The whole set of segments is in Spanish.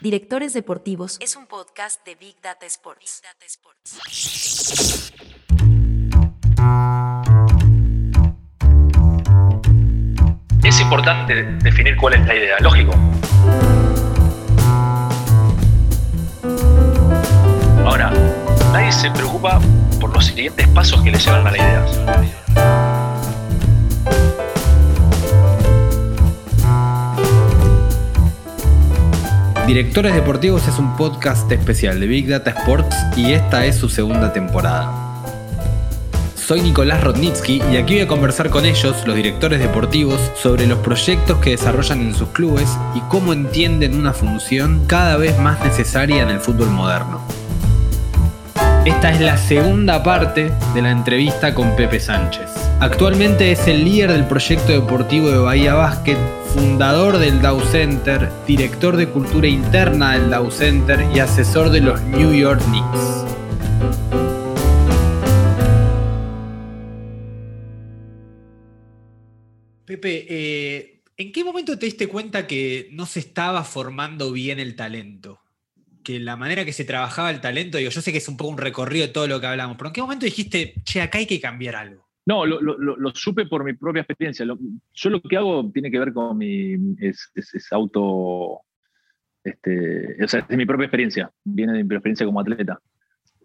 Directores Deportivos es un podcast de Big Data Sports. Es importante definir cuál es la idea, lógico. Ahora, nadie se preocupa por los siguientes pasos que le llevan a la idea. Directores Deportivos es un podcast especial de Big Data Sports y esta es su segunda temporada. Soy Nicolás Rodnitsky y aquí voy a conversar con ellos, los directores deportivos, sobre los proyectos que desarrollan en sus clubes y cómo entienden una función cada vez más necesaria en el fútbol moderno. Esta es la segunda parte de la entrevista con Pepe Sánchez. Actualmente es el líder del proyecto deportivo de Bahía Basket, fundador del Dow Center, director de cultura interna del Dow Center y asesor de los New York Knicks. Pepe, eh, ¿en qué momento te diste cuenta que no se estaba formando bien el talento? Que la manera que se trabajaba el talento, digo, yo sé que es un poco un recorrido de todo lo que hablamos, pero ¿en qué momento dijiste, che, acá hay que cambiar algo? No, lo, supe por mi propia experiencia. yo lo que hago tiene que ver con mi. es, auto. Este, o sea, es mi propia experiencia. Viene de mi experiencia como atleta.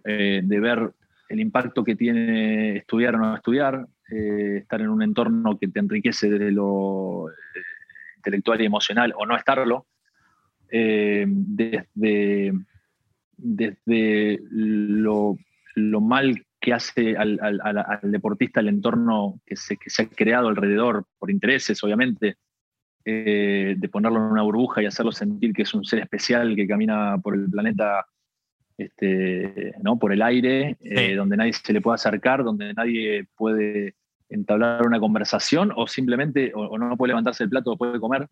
Eh, de ver el impacto que tiene estudiar o no estudiar, eh, estar en un entorno que te enriquece desde lo eh, intelectual y emocional o no estarlo. Desde, desde lo, lo mal que hace al, deportista el entorno que se, que se, ha creado alrededor, por intereses, obviamente, eh, de ponerlo en una burbuja y hacerlo sentir que es un ser especial que camina por el planeta, este, ¿no? por el aire, eh, donde nadie se le puede acercar, donde nadie puede entablar una conversación o simplemente o, no puede levantarse el plato o puede comer.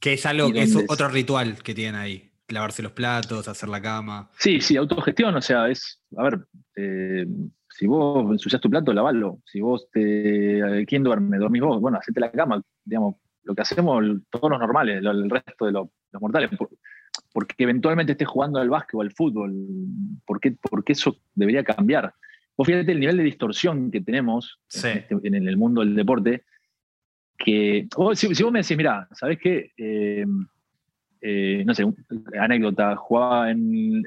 Que es algo que es otro ritual que tienen ahí lavarse los platos, hacer la cama. Sí, sí, autogestión, o sea, es, a ver, eh, si vos ensucias tu plato, lavalo. Si vos te. ¿Quién duerme? ¿Dormís vos? Bueno, hacete la cama. Digamos, lo que hacemos todos los normales, el resto de los, mortales. porque eventualmente estés jugando al básquet o al fútbol. ¿Por qué, porque eso debería cambiar? Vos fíjate el nivel de distorsión que tenemos este, en, el mundo del deporte. Que si, vos me decís, mira, ¿sabés qué? Eh, eh, no sé, anécdota, jugaba en,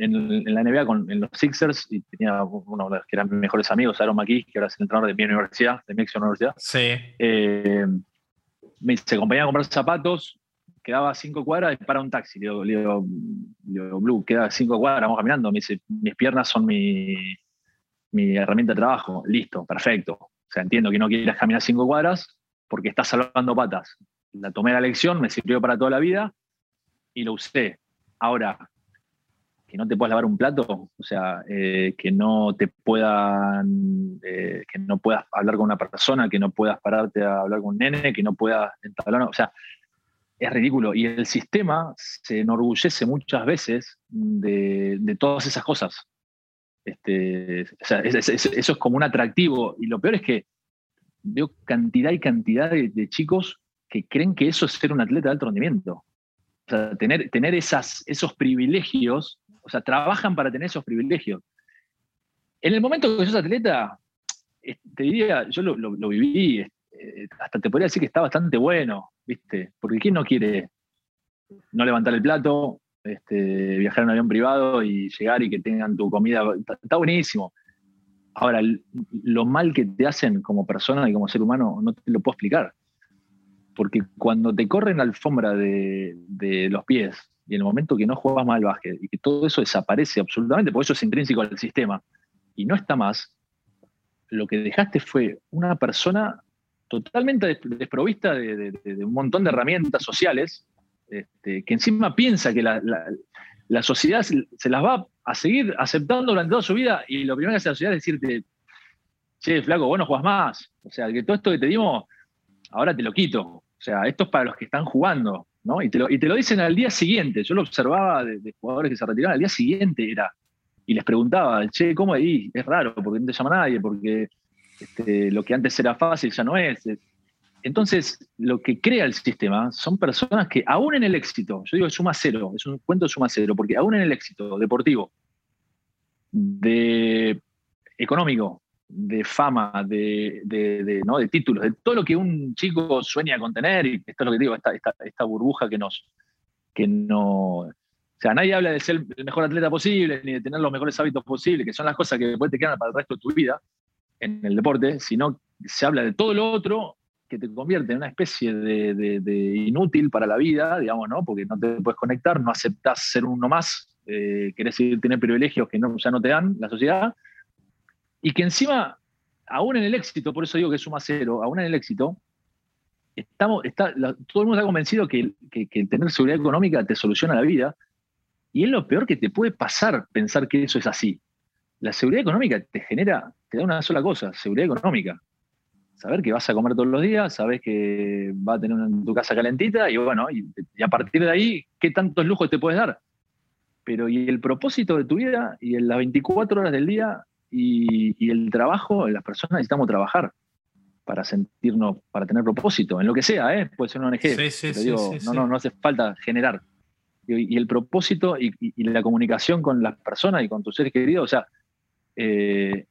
la NBA con, en los Sixers y tenía uno de los que eran mis mejores amigos, Aaron McKee, que ahora es el entrenador de mi universidad, de mi ex universidad. Sí. Eh, me se acompañaba a comprar zapatos, quedaba cinco cuadras y para un taxi. Le digo, Blue, queda cinco cuadras, vamos caminando. Me dice, mis piernas son mi, mi herramienta de trabajo. Listo, perfecto. O sea, entiendo que no quieras caminar cinco cuadras porque estás salvando patas. La tomé la lección, me sirvió para toda la vida y lo usé. Ahora, que no te puedas lavar un plato, o sea, eh, que no te puedan, eh, que no puedas hablar con una persona, que no puedas pararte a hablar con un nene, que no puedas entablar, o sea, es ridículo. Y el sistema se enorgullece muchas veces de, todas esas cosas. Este, o sea, eso es como un atractivo. Y lo peor es que veo cantidad y cantidad de chicos que creen que eso es ser un atleta de alto rendimiento. O sea, tener, tener esos privilegios, o sea, trabajan para tener esos privilegios. En el momento que sos atleta, te diría, yo lo, viví, eh, hasta te podría decir que está bastante bueno, ¿viste? Porque ¿quién no quiere no levantar el plato, este, viajar en un avión privado y llegar y que tengan tu comida? Está, buenísimo. Ahora, lo mal que te hacen como persona y como ser humano, no te lo puedo explicar. Porque cuando te corren la alfombra de, los pies y en el momento que no juegas más al básquet y que todo eso desaparece absolutamente, porque eso es intrínseco al sistema y no está más, lo que dejaste fue una persona totalmente desprovista de, un montón de herramientas sociales, este, que encima piensa que la, sociedad se las va a seguir aceptando durante toda su vida y lo primero que hace la sociedad es decirte, che, flaco, vos no jugás más. O sea, que todo esto que te dimos, ahora te lo quito. O sea, esto es para los que están jugando, ¿no? Y te lo, y te lo dicen al día siguiente. Yo lo observaba de, jugadores que se retiraron al día siguiente, era. Y les preguntaba, che, ¿cómo ahí? Es raro, porque no te llama nadie, porque este, lo que antes era fácil ya no es. Entonces, lo que crea el sistema son personas que aún en el éxito, yo digo es suma cero, es un cuento de suma cero, porque aún en el éxito deportivo, de económico, de fama, de, ¿no? de títulos, de todo lo que un chico sueña con tener, y esto es lo que digo, esta, esta, burbuja que nos, que no... O sea, nadie habla de ser el mejor atleta posible, ni de tener los mejores hábitos posibles, que son las cosas que después te quedan para el resto de tu vida en el deporte, sino se habla de todo lo otro que te convierte en una especie de, inútil para la vida, digamos, ¿no? Porque no te puedes conectar, no aceptas ser uno más, eh, querés tener privilegios que no, ya no te dan la sociedad, y que encima, aún en el éxito, por eso digo que suma cero, aún en el éxito, estamos, está, todo el mundo está convencido que, que, tener seguridad económica te soluciona la vida, y es lo peor que te puede pasar pensar que eso es así. La seguridad económica te genera, te da una sola cosa, seguridad económica. Saber que vas a comer todos los días, sabes que va a tener tu casa calentita y bueno, y, a partir de ahí, ¿qué tantos lujos te puedes dar? Pero y el propósito de tu vida y en las 24 horas del día y, el trabajo, las personas necesitamos trabajar para sentirnos, para tener propósito, en lo que sea, ¿eh? puede ser una ONG, no, no, no hace falta generar. Y, el propósito y, la comunicación con las personas y con tus seres queridos, o sea, eh,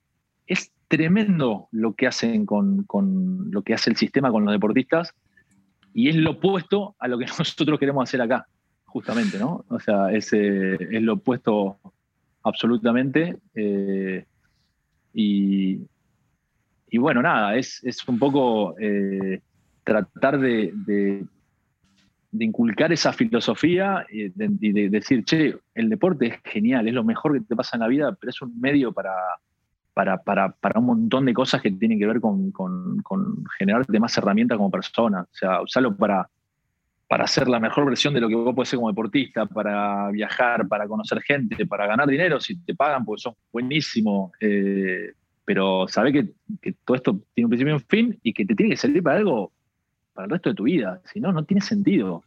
es tremendo lo que hacen con, con, lo que hace el sistema con los deportistas y es lo opuesto a lo que nosotros queremos hacer acá, justamente, ¿no? O sea, es, eh, es lo opuesto absolutamente. Eh, y, bueno, nada, es, un poco eh, tratar de, de, inculcar esa filosofía y de, decir, che, el deporte es genial, es lo mejor que te pasa en la vida, pero es un medio para, para, un montón de cosas que tienen que ver con, con, con generarte más herramientas como persona. O sea, usarlo para, para ser la mejor versión de lo que vos podés ser como deportista, para viajar, para conocer gente, para ganar dinero, si te pagan, pues sos buenísimo. Eh, pero sabés que, todo esto tiene un principio y un fin y que te tiene que servir para algo para el resto de tu vida. Si no, no tiene sentido.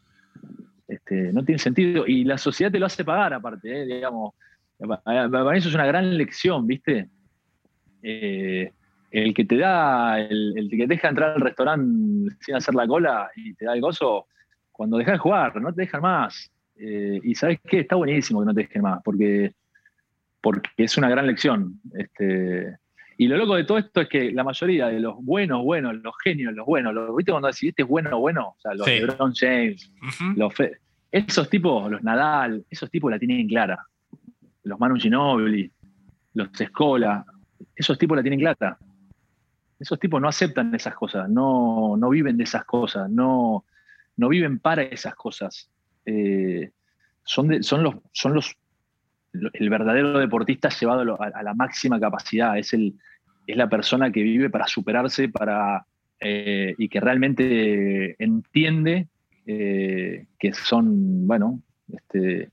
Este, no tiene sentido. Y la sociedad te lo hace pagar, aparte, eh, digamos. Para mí eso es una gran lección, ¿viste? Eh, el que te da, el, el, que te deja entrar al restaurante sin hacer la cola y te da el gozo, cuando dejas de jugar, no te dejan más. Eh, y sabes qué, está buenísimo que no te dejen más, porque, porque es una gran lección. Este, y lo loco de todo esto es que la mayoría de los buenos, buenos, los genios, los buenos, los, ¿viste cuando decís este es bueno, bueno? O sea, los LeBron James, los esos tipos, los Nadal, esos tipos la tienen clara. Los Manu Ginobili, los Escola, esos tipos la tienen clara. Esos tipos no aceptan esas cosas, no, no viven de esas cosas, no, no viven para esas cosas. Eh, son, los, son los, el verdadero deportista llevado a, la máxima capacidad, es, el, es la persona que vive para superarse para, eh, y que realmente entiende eh, que son, bueno, este,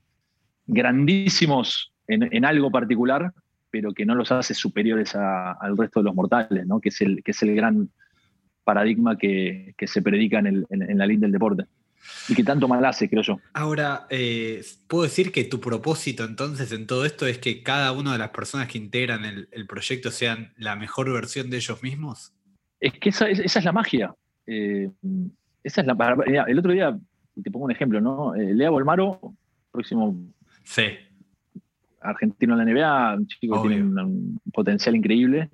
grandísimos en, algo particular, pero que no los hace superiores al resto de los mortales, ¿no? que, es el, que es el gran paradigma que, se predica en, la línea del deporte. Y que tanto mal hace, creo yo. Ahora, eh, ¿puedo decir que tu propósito entonces en todo esto es que cada una de las personas que integran el, proyecto sean la mejor versión de ellos mismos? Es que esa, es la magia. Eh, esa es la, el otro día, te pongo un ejemplo, ¿no? Eh, Lea Bolmaro, próximo sí. argentino en la NBA, un chico que tiene un potencial increíble.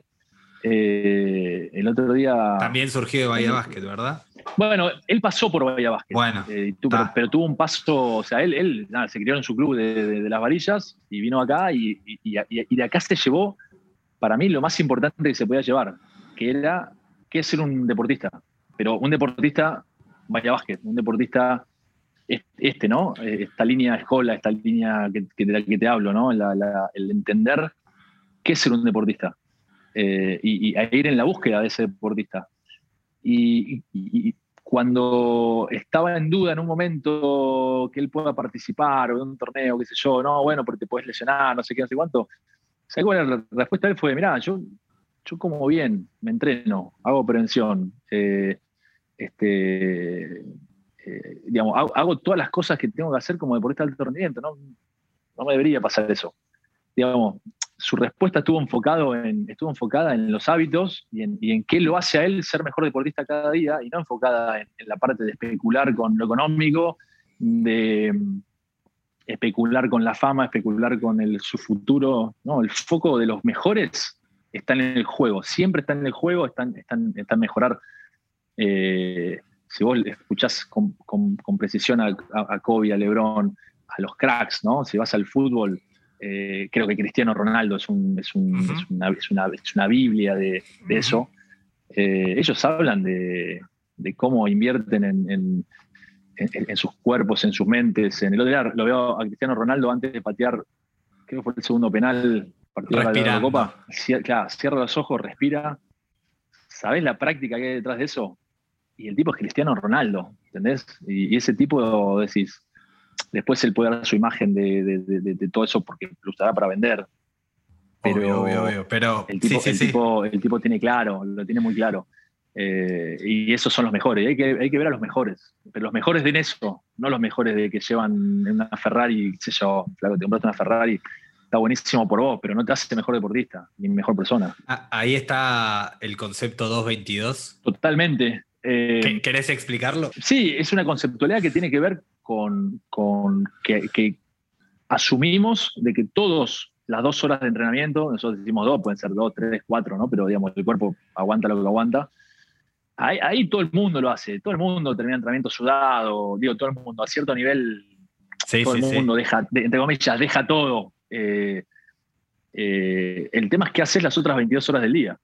Eh, el otro día. También surgió de Bahía Básquet, ¿verdad? Bueno, él pasó por Bahía Básquet. Bueno. Eh, pero, tuvo un paso, o sea, él, él se crió en su club de, las varillas y vino acá y, de acá se llevó, para mí, lo más importante que se podía llevar, que era que es ser un deportista. Pero un deportista Bahía Básquet, un deportista este, ¿no? Eh, esta línea escola, esta línea que, de la que te hablo, ¿no? el entender qué es ser un deportista. Eh, y, a ir en la búsqueda de ese deportista. Y, cuando estaba en duda en un momento que él pueda participar o de un torneo, qué sé yo, no, bueno, porque te puedes lesionar, no sé qué, no sé cuánto. ¿Sabes la respuesta de él? Fue, mira, yo, yo como bien, me entreno, hago prevención, eh, este, eh, digamos, hago, todas las cosas que tengo que hacer como deportista de alto rendimiento, no, no me debería pasar eso. Digamos, su respuesta estuvo, enfocado en, estuvo enfocada en los hábitos y en, qué lo hace a él ser mejor deportista cada día y no enfocada en, la parte de especular con lo económico, de mm, especular con la fama, especular con el, su futuro. No, el foco de los mejores está en el juego, siempre está en el juego, está, en mejorar. Eh, si vos escuchás con, precisión a, a, Kobe, a Lebron, a los cracks, ¿no? Si vas al fútbol, eh, creo que Cristiano Ronaldo es, una, biblia de, eso. Eh, ellos hablan de, cómo invierten en, sus cuerpos, en sus mentes. En el otro día lo veo a Cristiano Ronaldo antes de patear, creo que fue el segundo penal, partido de la Copa. Cierra, cierra los ojos, respira. ¿Sabés la práctica que hay detrás de eso? Y el tipo es Cristiano Ronaldo, ¿entendés? Y, y ese tipo, decís, Después él puede dar su imagen de, todo eso porque lo usará para vender. Pero, Pero el, tipo, el, tipo, tiene claro, lo tiene muy claro. Eh, y esos son los mejores. Hay que, hay que ver a los mejores. Pero los mejores de eso, no los mejores de que llevan una Ferrari, qué sé yo, claro, te compraste una Ferrari, está buenísimo por vos, pero no te hace mejor deportista ni mejor persona. Ah, ahí está el concepto 222. Totalmente. Eh, ¿Querés explicarlo? Sí, es una conceptualidad que tiene que ver con, que, asumimos de que todos las dos horas de entrenamiento, nosotros decimos dos, pueden ser dos, tres, cuatro, ¿no? Pero digamos, el cuerpo aguanta lo que aguanta. Ahí, todo el mundo lo hace, todo el mundo termina entrenamiento sudado, digo, todo el mundo, a cierto nivel, todo el mundo deja, entre comillas, deja todo. Eh, eh, el tema es qué haces las otras 22 horas del día.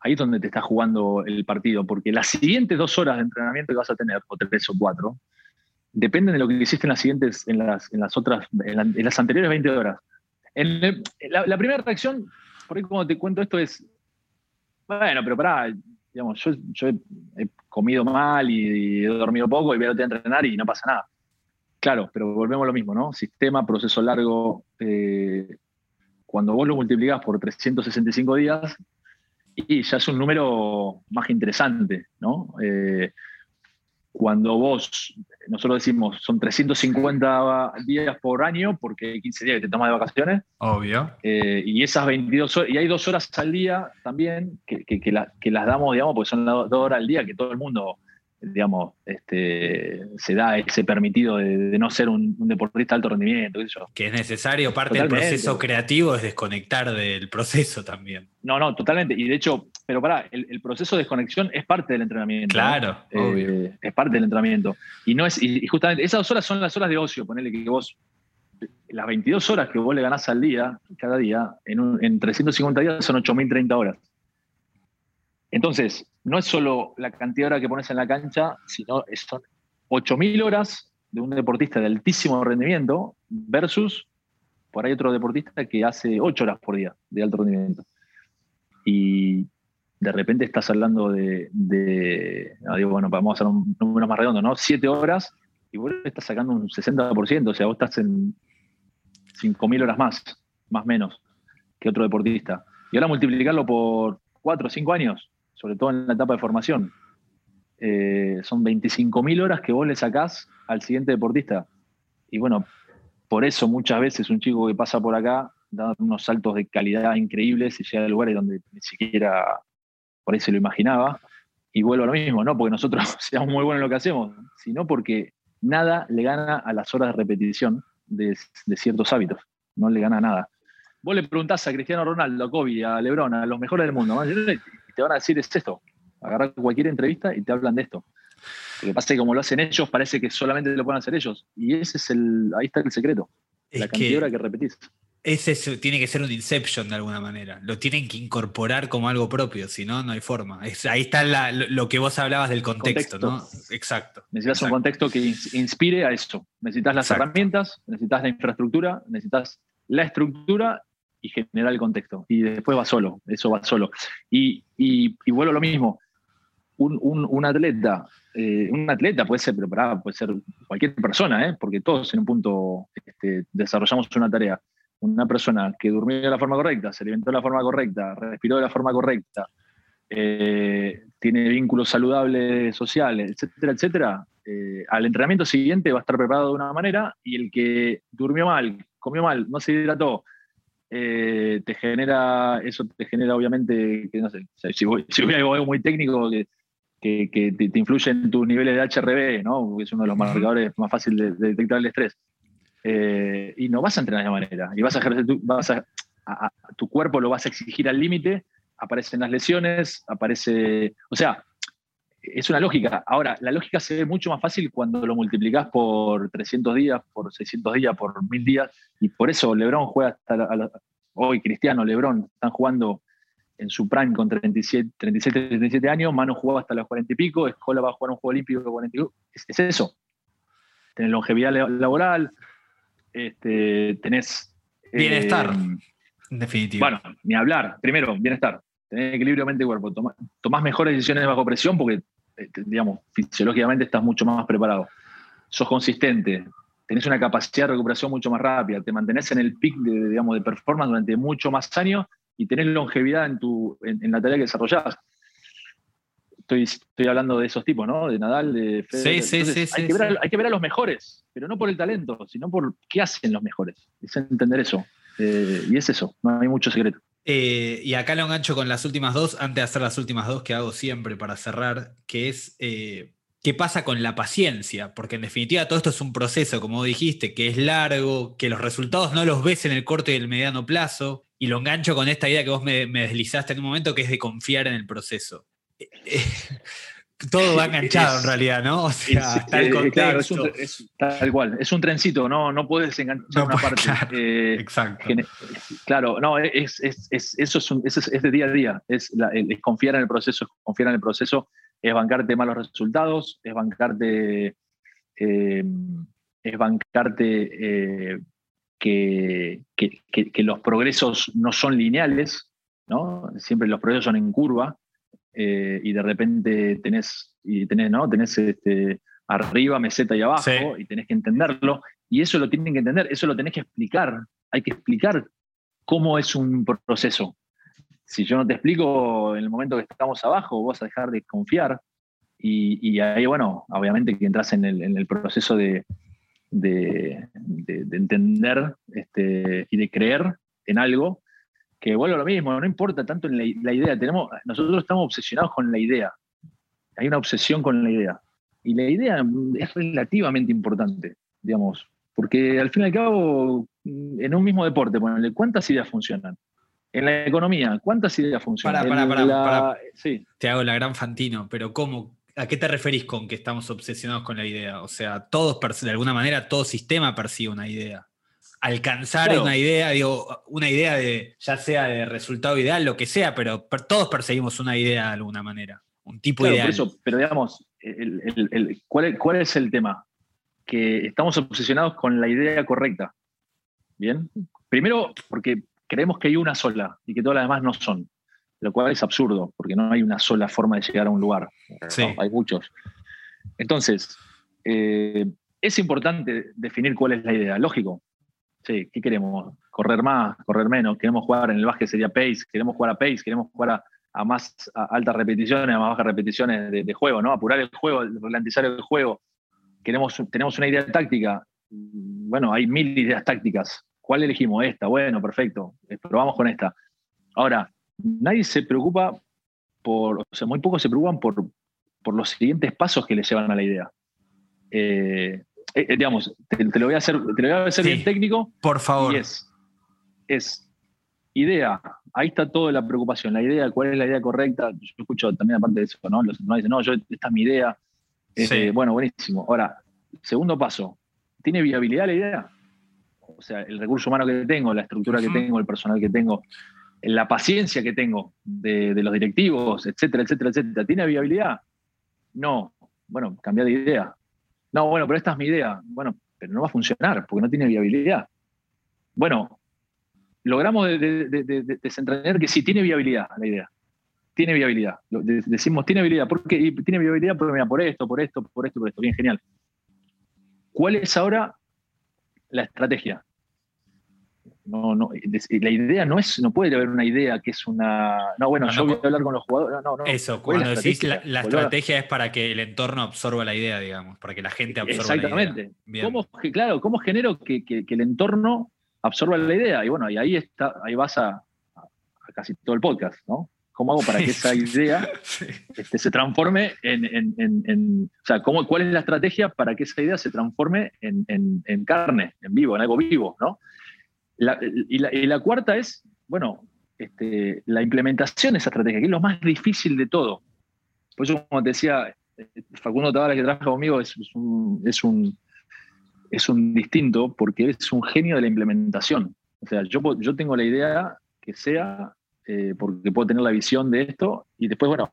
Ahí es donde te está jugando el partido, porque las siguientes dos horas de entrenamiento que vas a tener, o tres o cuatro, dependen de lo que hiciste en las siguientes, en las, en las otras, en, las anteriores 20 horas. En la, primera reacción, por ahí cuando te cuento esto es, bueno, pero pará, digamos, yo, he, comido mal y, he dormido poco y voy a entrenar y no pasa nada. Claro, pero volvemos a lo mismo, ¿no? Sistema, proceso largo, eh, cuando vos lo multiplicás por 365 días, y ya es un número más interesante, ¿no? Eh, cuando vos, nosotros decimos, son 350 días por año, porque hay 15 días que te tomas de vacaciones. Obvio. Eh, y esas 22 horas, y hay dos horas al día también, que, que, que, las damos, digamos, porque son dos horas al día que todo el mundo digamos, este, se da ese permitido de, no ser un, deportista de alto rendimiento. Que es necesario, parte del proceso creativo es desconectar del proceso también. No, no, totalmente. Y de hecho, pero pará, el, proceso de desconexión es parte del entrenamiento. Claro, eh, es parte del entrenamiento. Y, no es, y, justamente esas dos horas son las horas de ocio, ponele que vos, las 22 horas que vos le ganás al día, cada día, en, en 350 días son 8.030 horas. Entonces, no es solo la cantidad de horas que pones en la cancha, sino son 8.000 horas de un deportista de altísimo rendimiento versus por ahí otro deportista que hace 8 horas por día de alto rendimiento. Y de repente estás hablando de, bueno, vamos a hacer un número más redondo, ¿no? 7 horas y vos estás sacando un 60%, o sea, vos estás en 5.000 horas más, más menos que otro deportista. Y ahora multiplicarlo por 4 o 5 años, sobre todo en la etapa de formación. Eh, son 25.000 horas que vos le sacás al siguiente deportista. Y bueno, por eso muchas veces un chico que pasa por acá da unos saltos de calidad increíbles y llega a lugares donde ni siquiera por ahí se lo imaginaba. Y vuelvo a lo mismo, no porque nosotros seamos muy buenos en lo que hacemos, sino porque nada le gana a las horas de repetición de, ciertos hábitos. No le gana nada. Vos le preguntás a Cristiano Ronaldo, a Kobe, a Lebron, a los mejores del mundo, te van a decir es esto. Agarrar cualquier entrevista y te hablan de esto. Lo que pasa es que como lo hacen ellos, parece que solamente lo pueden hacer ellos. Y ese es el, ahí está el secreto. la cantidad de que repetís. Ese tiene que ser un inception de alguna manera. Lo tienen que incorporar como algo propio, si no, no hay forma. ahí está lo, que vos hablabas del contexto, ¿no? Exacto. Necesitas un contexto que inspire a eso. Necesitas las herramientas, necesitas la infraestructura, necesitas la estructura y generar el contexto. Y después va solo, eso va solo. Y, y, vuelvo a lo mismo. Un, atleta, eh, un atleta puede ser preparado, puede ser cualquier persona, ¿eh? porque todos en un punto este, desarrollamos una tarea. Una persona que durmió de la forma correcta, se alimentó de la forma correcta, respiró de la forma correcta, eh, tiene vínculos saludables sociales, etcétera, etcétera, al entrenamiento siguiente va a estar preparado de una manera y el que durmió mal, comió mal, no se hidrató, eh, te genera, eso te genera obviamente, que no sé, si voy, si voy a algo muy técnico, que, que, te, influye en tus niveles de HRB, ¿no? que es uno de los marcadores más fáciles de, detectar el estrés. Eh, y no vas a entrenar de manera, y vas a ejercer, tu, vas a, tu cuerpo lo vas a exigir al límite, aparecen las lesiones, aparece, o sea, es una lógica. Ahora, la lógica se ve mucho más fácil cuando lo multiplicas por 300 días, por 600 días, por 1000 días, y por eso Lebron juega hasta hoy, Cristiano, Lebron, están jugando en su prime con 37, 37, 37 años, Mano jugaba hasta los 40 y pico, Escola va a jugar un juego olímpico de 40 y pico. Es, eso. Tenés longevidad laboral, este, tenés... Bienestar, en eh, definitiva. Bueno, ni hablar. Primero, bienestar. Tenés equilibrio mente-cuerpo. Tomás mejores decisiones bajo presión porque, eh, digamos, fisiológicamente estás mucho más preparado. Sos consistente, tenés una capacidad de recuperación mucho más rápida, te mantenés en el pic de, digamos, de performance durante mucho más años y tenés longevidad en, tu, en, la tarea que desarrollás. Estoy, estoy, hablando de esos tipos, ¿no? De Nadal, de Federer. Sí, sí, sí, hay, que ver, hay, que ver, a los mejores, pero no por el talento, sino por qué hacen los mejores. Es entender eso. Eh, y es eso, no hay mucho secreto. Eh, y acá lo engancho con las últimas dos, antes de hacer las últimas dos que hago siempre para cerrar, que es eh, qué pasa con la paciencia, porque en definitiva todo esto es un proceso, como dijiste, que es largo, que los resultados no los ves en el corto y el mediano plazo, y lo engancho con esta idea que vos me, deslizaste en un momento, que es de confiar en el proceso. Eh, eh, todo va enganchado en realidad, ¿no? O sea, está el contexto. es tal cual, es un trencito, no, no puedes enganchar una parte. Eh, exacto. claro, no, es, eso, es, de día a día, es, confiar en el proceso, es confiar en el proceso, es bancarte malos resultados, es bancarte, es bancarte que, los progresos no son lineales, ¿no? Siempre los progresos son en curva eh, y de repente tenés, y tenés, ¿no? tenés este, arriba, meseta y abajo y tenés que entenderlo. Y eso lo tienen que entender, eso lo tenés que explicar. Hay que explicar cómo es un proceso. Si yo no te explico en el momento que estamos abajo, vas a dejar de confiar. Y, ahí, bueno, obviamente que entras en el proceso de, de, entender este, y de creer en algo que vuelvo a lo mismo, no importa tanto en la, idea, tenemos, nosotros estamos obsesionados con la idea, hay una obsesión con la idea, y la idea es relativamente importante, digamos, porque al fin y al cabo, en un mismo deporte, ¿cuántas ideas funcionan? En la economía, ¿cuántas ideas funcionan? Para, para, para, Sí. Te hago la gran Fantino, pero ¿cómo? ¿A qué te referís con que estamos obsesionados con la idea? O sea, todos, de alguna manera, todo sistema persigue una idea. Alcanzar una idea, digo, una idea de, ya sea de resultado ideal, lo que sea, pero todos perseguimos una idea de alguna manera, un tipo claro, ideal. Por eso, pero digamos, ¿cuál, es, el tema? Que estamos obsesionados con la idea correcta. ¿Bien? Primero, porque creemos que hay una sola y que todas las demás no son lo cual es absurdo, porque no hay una sola forma de llegar a un lugar. hay muchos. Entonces, eh, es importante definir cuál es la idea. Lógico. Sí, ¿qué queremos? Correr más, correr menos. Queremos jugar en el básquet sería pace, queremos jugar a pace, queremos jugar a, más altas repeticiones, a más bajas repeticiones de, juego, ¿no? Apurar el juego, ralentizar el juego. Queremos, tenemos una idea táctica. Bueno, hay mil ideas tácticas. ¿Cuál elegimos? Esta. Bueno, perfecto. Probamos con esta. Ahora, nadie se preocupa por, o sea, muy pocos se preocupan por, por los siguientes pasos que le llevan a la idea. Eh, eh, digamos, te, lo voy a hacer, te lo voy a hacer bien técnico. Por favor. es, es idea, ahí está toda la preocupación, la idea, cuál es la idea correcta. Yo escucho también aparte de eso, ¿no? Los no dicen, no, yo, esta es mi idea. Eh, bueno, buenísimo. Ahora, segundo paso, ¿tiene viabilidad la idea? O sea, el recurso humano que tengo, la estructura que tengo, el personal que tengo, la paciencia que tengo de, los directivos, etcétera, etcétera, etcétera, ¿tiene viabilidad? No. Bueno, cambia de idea. No, bueno, pero esta es mi idea. Bueno, pero no va a funcionar porque no tiene viabilidad. Bueno, logramos desentrañar que sí tiene viabilidad la idea. Tiene viabilidad. Decimos, tiene viabilidad. ¿Por qué? tiene viabilidad porque, mira, por esto, por esto, por esto, por esto. Bien, genial. ¿Cuál es ahora la estrategia? No, no, la idea no es, no puede haber una idea que es una. No, bueno, yo voy a hablar con los jugadores. No, no, Eso, cuando decís la, la estrategia es para que el entorno absorba la idea, digamos, para que la gente absorba Exactamente. la idea. Exactamente. ¿Cómo, claro, ¿cómo genero que, que, el entorno absorba la idea. Y bueno, y ahí está, ahí vas a, a casi todo el podcast, ¿no? ¿Cómo hago para que esa idea este, se transforme en, O sea, ¿cómo, ¿cuál es la estrategia para que esa idea se transforme en, carne, en vivo, en algo vivo, ¿no? Y, la, cuarta es, bueno, este, la implementación de esa estrategia, que es lo más difícil de todo. Por eso, como te decía, Facundo Tavares, que trabaja conmigo, es, un, es, un, es un distinto porque es un genio de la implementación. O sea, yo, yo tengo la idea que sea eh, porque puedo tener la visión de esto y después, bueno,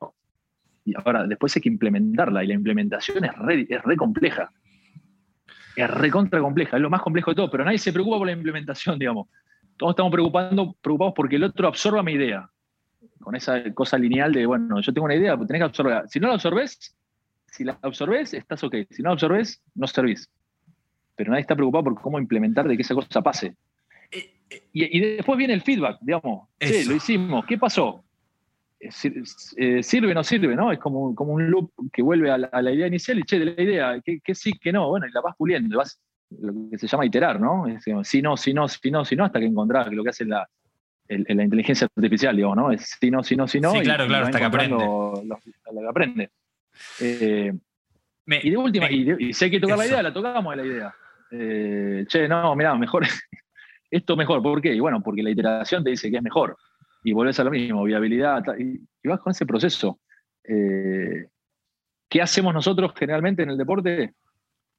y ahora después hay que implementarla y la implementación es re, es re compleja. Es re contra compleja, es lo más complejo de todo, pero nadie se preocupa por la implementación, digamos. Todos estamos preocupando, preocupados porque el otro absorba mi idea. Con esa cosa lineal de, bueno, yo tengo una idea, pues tenés que absorberla. Si no la absorbes, si la absorbes, estás ok. Si no la absorbes, no servís. Pero nadie está preocupado por cómo implementar de que esa cosa pase. Y, después viene el feedback, digamos. Sí, lo hicimos, ¿qué pasó? Eh, eh, ¿Sirve o no sirve? ¿no? Es como, como un loop que vuelve a la, idea inicial y, che, de la idea, ¿qué, sí, qué no? Bueno, y la vas puliendo, vas, lo que se llama iterar, ¿no? Es, si no, si no, si no, si no, hasta que encontrás lo que hace la, la inteligencia artificial, digamos, ¿no? Es si no, si no, si no. Sí, claro, claro, hasta que aprende. Lo, que aprende. Eh, y de última, y, si hay que tocar la idea, la tocamos la idea. che, no, mira, mejor esto mejor, ¿por qué? Y bueno, porque la iteración te dice que es mejor. Y volvés a lo mismo, viabilidad, y, vas con ese proceso. Eh, ¿Qué hacemos nosotros generalmente en el deporte?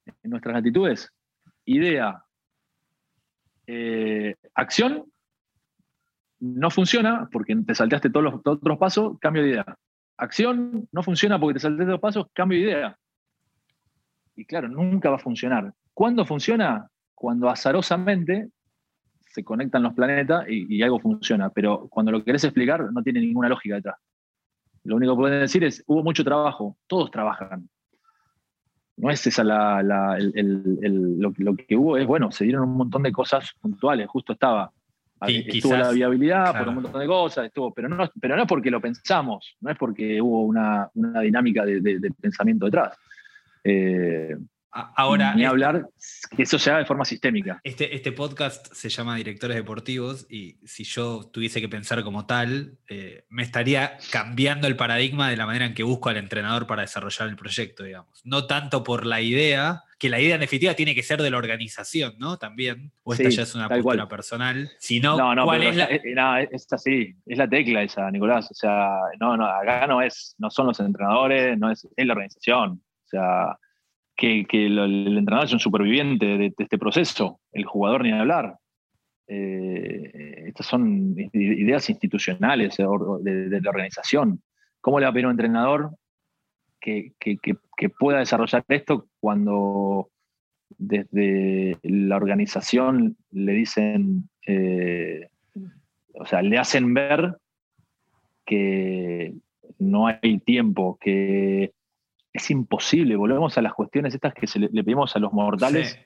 En nuestras actitudes. Idea, eh, acción, no funciona porque te salteaste todos los otros pasos, cambio de idea. Acción, no funciona porque te salteaste los pasos, cambio de idea. Y claro, nunca va a funcionar. ¿Cuándo funciona? Cuando azarosamente se conectan los planetas y, algo funciona. Pero cuando lo querés explicar, no tiene ninguna lógica detrás. Lo único que pueden decir es, hubo mucho trabajo, todos trabajan. No es esa la, lo, que hubo, es, bueno, se dieron un montón de cosas puntuales, justo estaba. estuvo la viabilidad por un montón de cosas, estuvo, pero no, pero no es porque lo pensamos, no es porque hubo una, dinámica de, pensamiento detrás. Eh, Ahora, ni hablar que eso se haga de forma sistémica. Este, este podcast se llama Directores Deportivos y si yo tuviese que pensar como tal, eh, me estaría cambiando el paradigma de la manera en que busco al entrenador para desarrollar el proyecto, digamos. No tanto por la idea, que la idea en definitiva tiene que ser de la organización, ¿no? También. O esta ya es una postura personal. Sino, no, no, ¿cuál es la... Eh, es, así, es la tecla esa, Nicolás. O sea, no, no, acá no es, no son los entrenadores, no es, es la organización. O sea, que, el entrenador es un superviviente de, este proceso, el jugador ni hablar. Eh, estas son ideas institucionales de, la organización. ¿Cómo le va a pedir a un entrenador que, pueda desarrollar esto cuando desde la organización le dicen, eh, o sea, le hacen ver que no hay tiempo, que es imposible. Volvemos a las cuestiones estas que le, pedimos a los mortales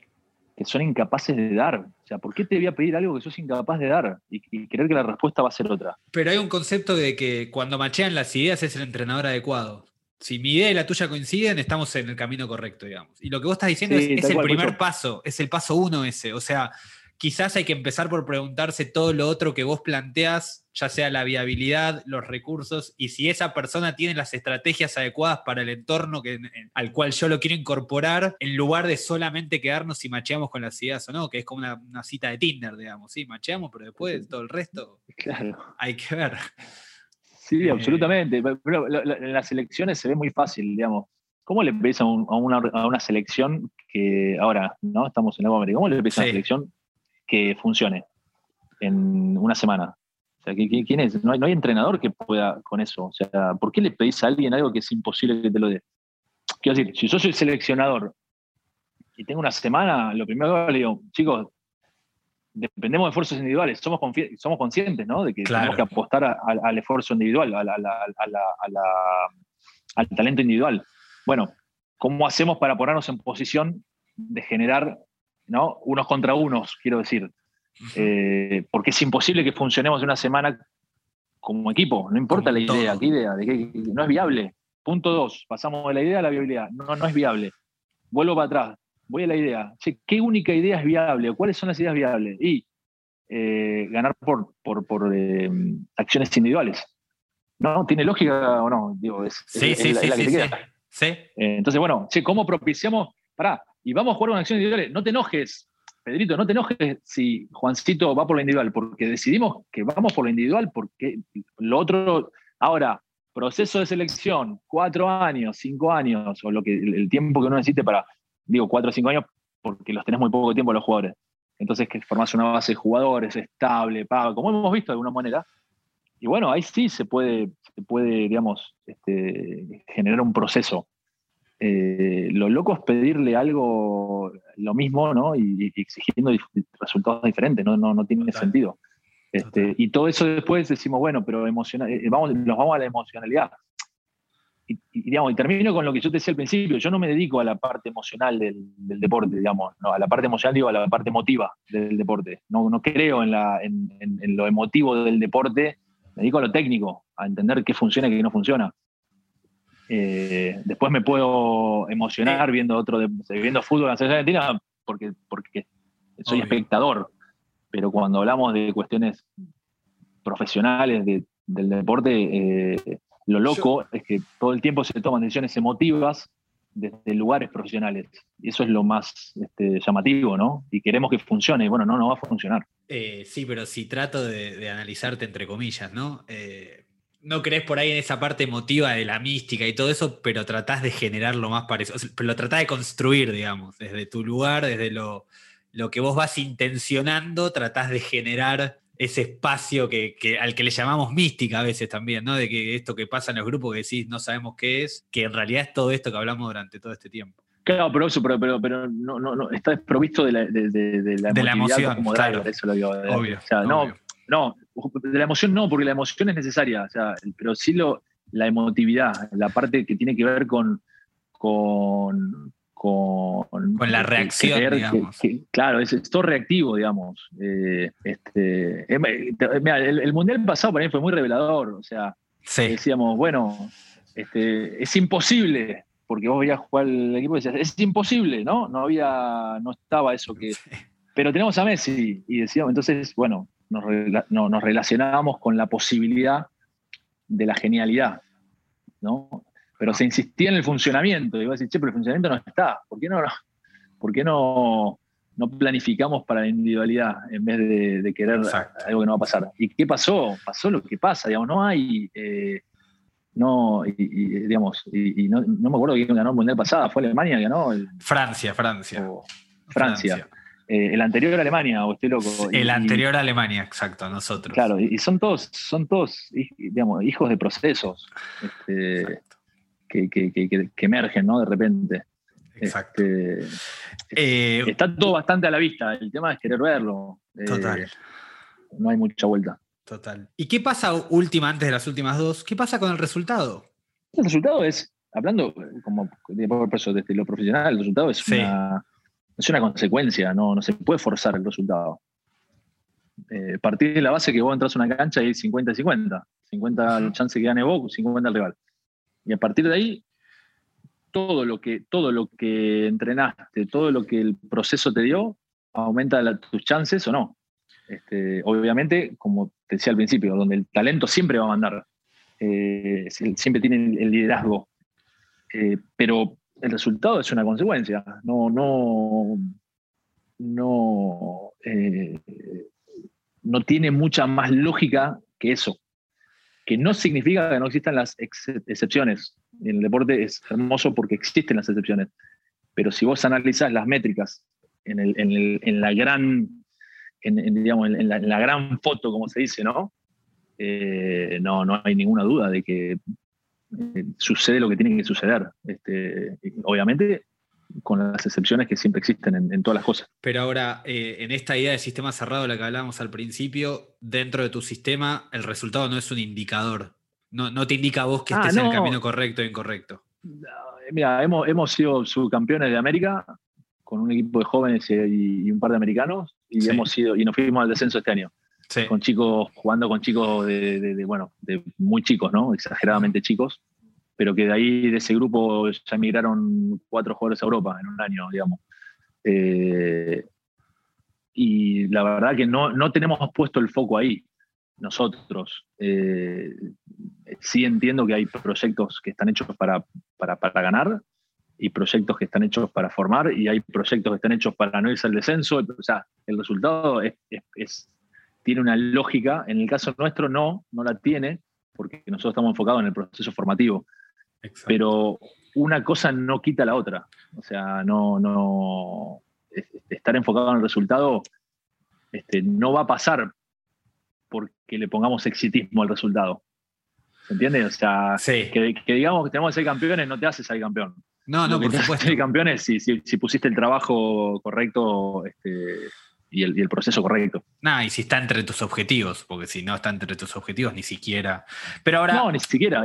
que son incapaces de dar. O sea, ¿por qué te voy a pedir algo que sos incapaz de dar y, creer que la respuesta va a ser otra? Pero hay un concepto de que cuando machean las ideas es el entrenador adecuado. Si mi idea y la tuya coinciden, estamos en el camino correcto, digamos. Y lo que vos estás diciendo es, el primer paso, es el paso uno ese. O sea, quizás hay que empezar por preguntarse todo lo otro que vos planteás, ya sea la viabilidad, los recursos, y si esa persona tiene las estrategias adecuadas para el entorno que, al cual yo lo quiero incorporar, en lugar de solamente quedarnos si macheamos con las ideas o no, que es como una, cita de Tinder, digamos, sí, macheamos, pero después todo el resto hay que ver. Sí, eh, absolutamente. Pero en las elecciones se ve muy fácil, digamos. ¿Cómo le pedís a, una, selección que ahora, ¿no? Estamos en la América, ¿cómo le pedís a una selección que funcione en una semana. O sea, ¿quién es? No hay, entrenador que pueda con eso. O sea, ¿por qué le pedís a alguien algo que es imposible que te lo dé? Quiero decir, si yo soy seleccionador y tengo una semana, lo primero que hago, le digo, chicos, dependemos de esfuerzos individuales, somos, somos conscientes, ¿no? De que tenemos que apostar al esfuerzo individual, al talento individual. Bueno, ¿cómo hacemos para ponernos en posición de generar ¿no? Unos contra unos, quiero decir. Eh, porque es imposible que funcionemos una semana como equipo, no importa la idea, qué idea, de que, no es viable. Punto dos, pasamos de la idea a la viabilidad. No, no es viable. Vuelvo para atrás, voy a la idea. ¿Qué única idea es viable? ¿Cuáles son las ideas viables? Y eh, ganar por, por, por eh, acciones individuales. ¿No? ¿Tiene lógica o no? Digo, es, sí, es- sí, es sí, la que sí, sí. queda. Sí. Eh, entonces, bueno, che, ¿cómo propiciamos? Pará, y vamos a jugar una acción individual. No te enojes, Pedrito, no te enojes si Juancito va por lo individual, porque decidimos que vamos por lo individual, porque lo otro. Ahora, proceso de selección, cuatro años, cinco años, o lo que el, el tiempo que uno necesite para, digo, cuatro o cinco años, porque los tenés muy poco tiempo los jugadores. Entonces, que formás una base de jugadores estable, paga, como hemos visto de alguna manera. Y bueno, ahí sí se puede, se puede digamos, este, generar un proceso. Eh, lo loco es pedirle algo, lo mismo, ¿no? Y, y exigiendo resultados diferentes, no, no, no tiene Total. sentido. Este, y todo eso después decimos, bueno, pero emocional, eh, vamos, nos vamos a la emocionalidad. Y, y, digamos, y termino con lo que yo te decía al principio, yo no me dedico a la parte emocional del, del deporte, digamos, no, a la parte emocional digo a la parte emotiva del deporte. No, no creo en, la, en, en- en lo emotivo del deporte, me dedico a lo técnico, a entender qué funciona y qué no funciona. Eh, después me puedo emocionar viendo otro de- viendo fútbol en la selección argentina porque, porque soy Obvio. espectador. Pero cuando hablamos de cuestiones profesionales de- del deporte, eh, lo loco es que todo el tiempo se toman decisiones emotivas desde lugares profesionales. Y eso es lo más este, llamativo, ¿no? Y queremos que funcione. Bueno, no, no va a funcionar. Eh, sí, pero si trato de, de analizarte entre comillas, ¿no? Eh, no crees por ahí en esa parte emotiva de la mística y todo eso, pero tratás de generar lo más parecido, o sea, pero lo tratás de construir, digamos, desde tu lugar, desde lo, lo que vos vas intencionando, tratás de generar ese espacio que, que- al que le llamamos mística a veces también, ¿no? De que esto que pasa en los grupos que decís no sabemos qué es, que en realidad es todo esto que hablamos durante todo este tiempo. Claro, pero eso, pero, pero, pero no, no, no, está desprovisto de la, de, de- de la De la emoción, como claro. driver, eso lo digo. Obvio. O sea, obvio. no, de la emoción no, porque la emoción es necesaria, o sea, pero sí lo, la emotividad, la parte que tiene que ver con, con, con, Con la reacción, creer que- digamos. que- claro, es, es todo reactivo, digamos. Eh, este, mira, el, el mundial pasado para mí fue muy revelador, o sea, Sí, decíamos, bueno, este, es imposible, porque vos veías jugar el equipo y decías, es imposible, ¿no? No había, no estaba eso que. Pero tenemos a Messi, y decíamos, entonces, bueno, nos, rela- no- nos relacionábamos con la posibilidad de la genialidad, ¿no? Pero se insistía en el funcionamiento, y vos decís, che, pero el funcionamiento no está, ¿por qué no, por qué no, no planificamos para la individualidad en vez de, de querer Exacto. algo que no va a pasar? ¿Y qué pasó? Pasó lo que pasa, digamos, no hay. eh, no, y, y, digamos, y, y no, no me acuerdo quién ganó el mundial pasado, fue Alemania que ganó, el- Francia, Francia. Francia. Eh, el anterior a Alemania, o estoy loco. El y- anterior a Alemania, exacto, nosotros. Claro, y son todos, son todos digamos, hijos de procesos este, que, que- que- que- que emergen, ¿no? De repente. exacto. Este, Eh, está todo bastante a la vista, el tema es querer verlo. Eh, total, no hay mucha vuelta. total. ¿Y qué pasa última, antes de las últimas dos? ¿Qué pasa con el resultado? El resultado es, hablando como de, por eso, desde lo profesional, el resultado es, Sí. una, es una consecuencia, no, no se puede forzar el resultado. Eh, partir de la base que vos entras a una cancha y hay 50 y 50. 50 Ujú. chance que gane vos, 50 el rival. Y a partir de ahí, todo lo que, todo lo que entrenaste, todo lo que el proceso te dio, aumenta la- tus chances o no. Este, obviamente, como te decía al principio, donde el talento siempre va a mandar. Eh, sie- siempre tiene el- el liderazgo. Eh, pero el resultado es una consecuencia. No, no, no, eh, no tiene mucha más lógica que eso. Que no significa que no existan las ex- excepciones. En el deporte es hermoso porque existen las excepciones. Pero si vos analizás las métricas en, el- en el- en la gran, en, en, digamos, en la, en la gran foto, como se dice, ¿no? Eh, no, no hay ninguna duda de que eh, sucede lo que tiene que suceder. Este, obviamente, con las excepciones que siempre existen en, en todas las cosas. Pero ahora, eh, en esta idea de sistema cerrado, la que hablábamos al principio, dentro de tu sistema, el resultado no es un indicador. No, no te indica a vos que Ah, estés en el no. camino correcto o incorrecto. Mira, hemos, hemos sido subcampeones de América con un equipo de jóvenes y, y un par de americanos y Sí. hemos sido y nos fuimos al descenso este año Con chicos jugando con chicos de, de- de, bueno de muy chicos no exageradamente chicos pero que de ahí de ese grupo ya emigraron cuatro jugadores a Europa en un año digamos Eh, y la verdad que no, no tenemos puesto el foco ahí nosotros. Eh, sí entiendo que hay proyectos que están hechos para, para, para, ganar y proyectos que están hechos para formar y hay proyectos que están hechos para no irse al descenso. O sea, el resultado es, es, tiene una lógica. En el caso nuestro no, no la tiene porque nosotros estamos enfocados en el proceso formativo. Pero una cosa no quita la otra. O sea, no, no estar enfocado en el resultado este, no va a pasar porque le pongamos exitismo al resultado. ¿Se entiende? O sea, que, digamos que tenemos que ser campeones no te hace ser campeón. No, no, por supuesto. Ser campeones si, si, pusiste el trabajo correcto este, y, el, proceso correcto. No, y si está entre tus objetivos, porque si no está entre tus objetivos, ni siquiera. Pero ahora. No, ni siquiera.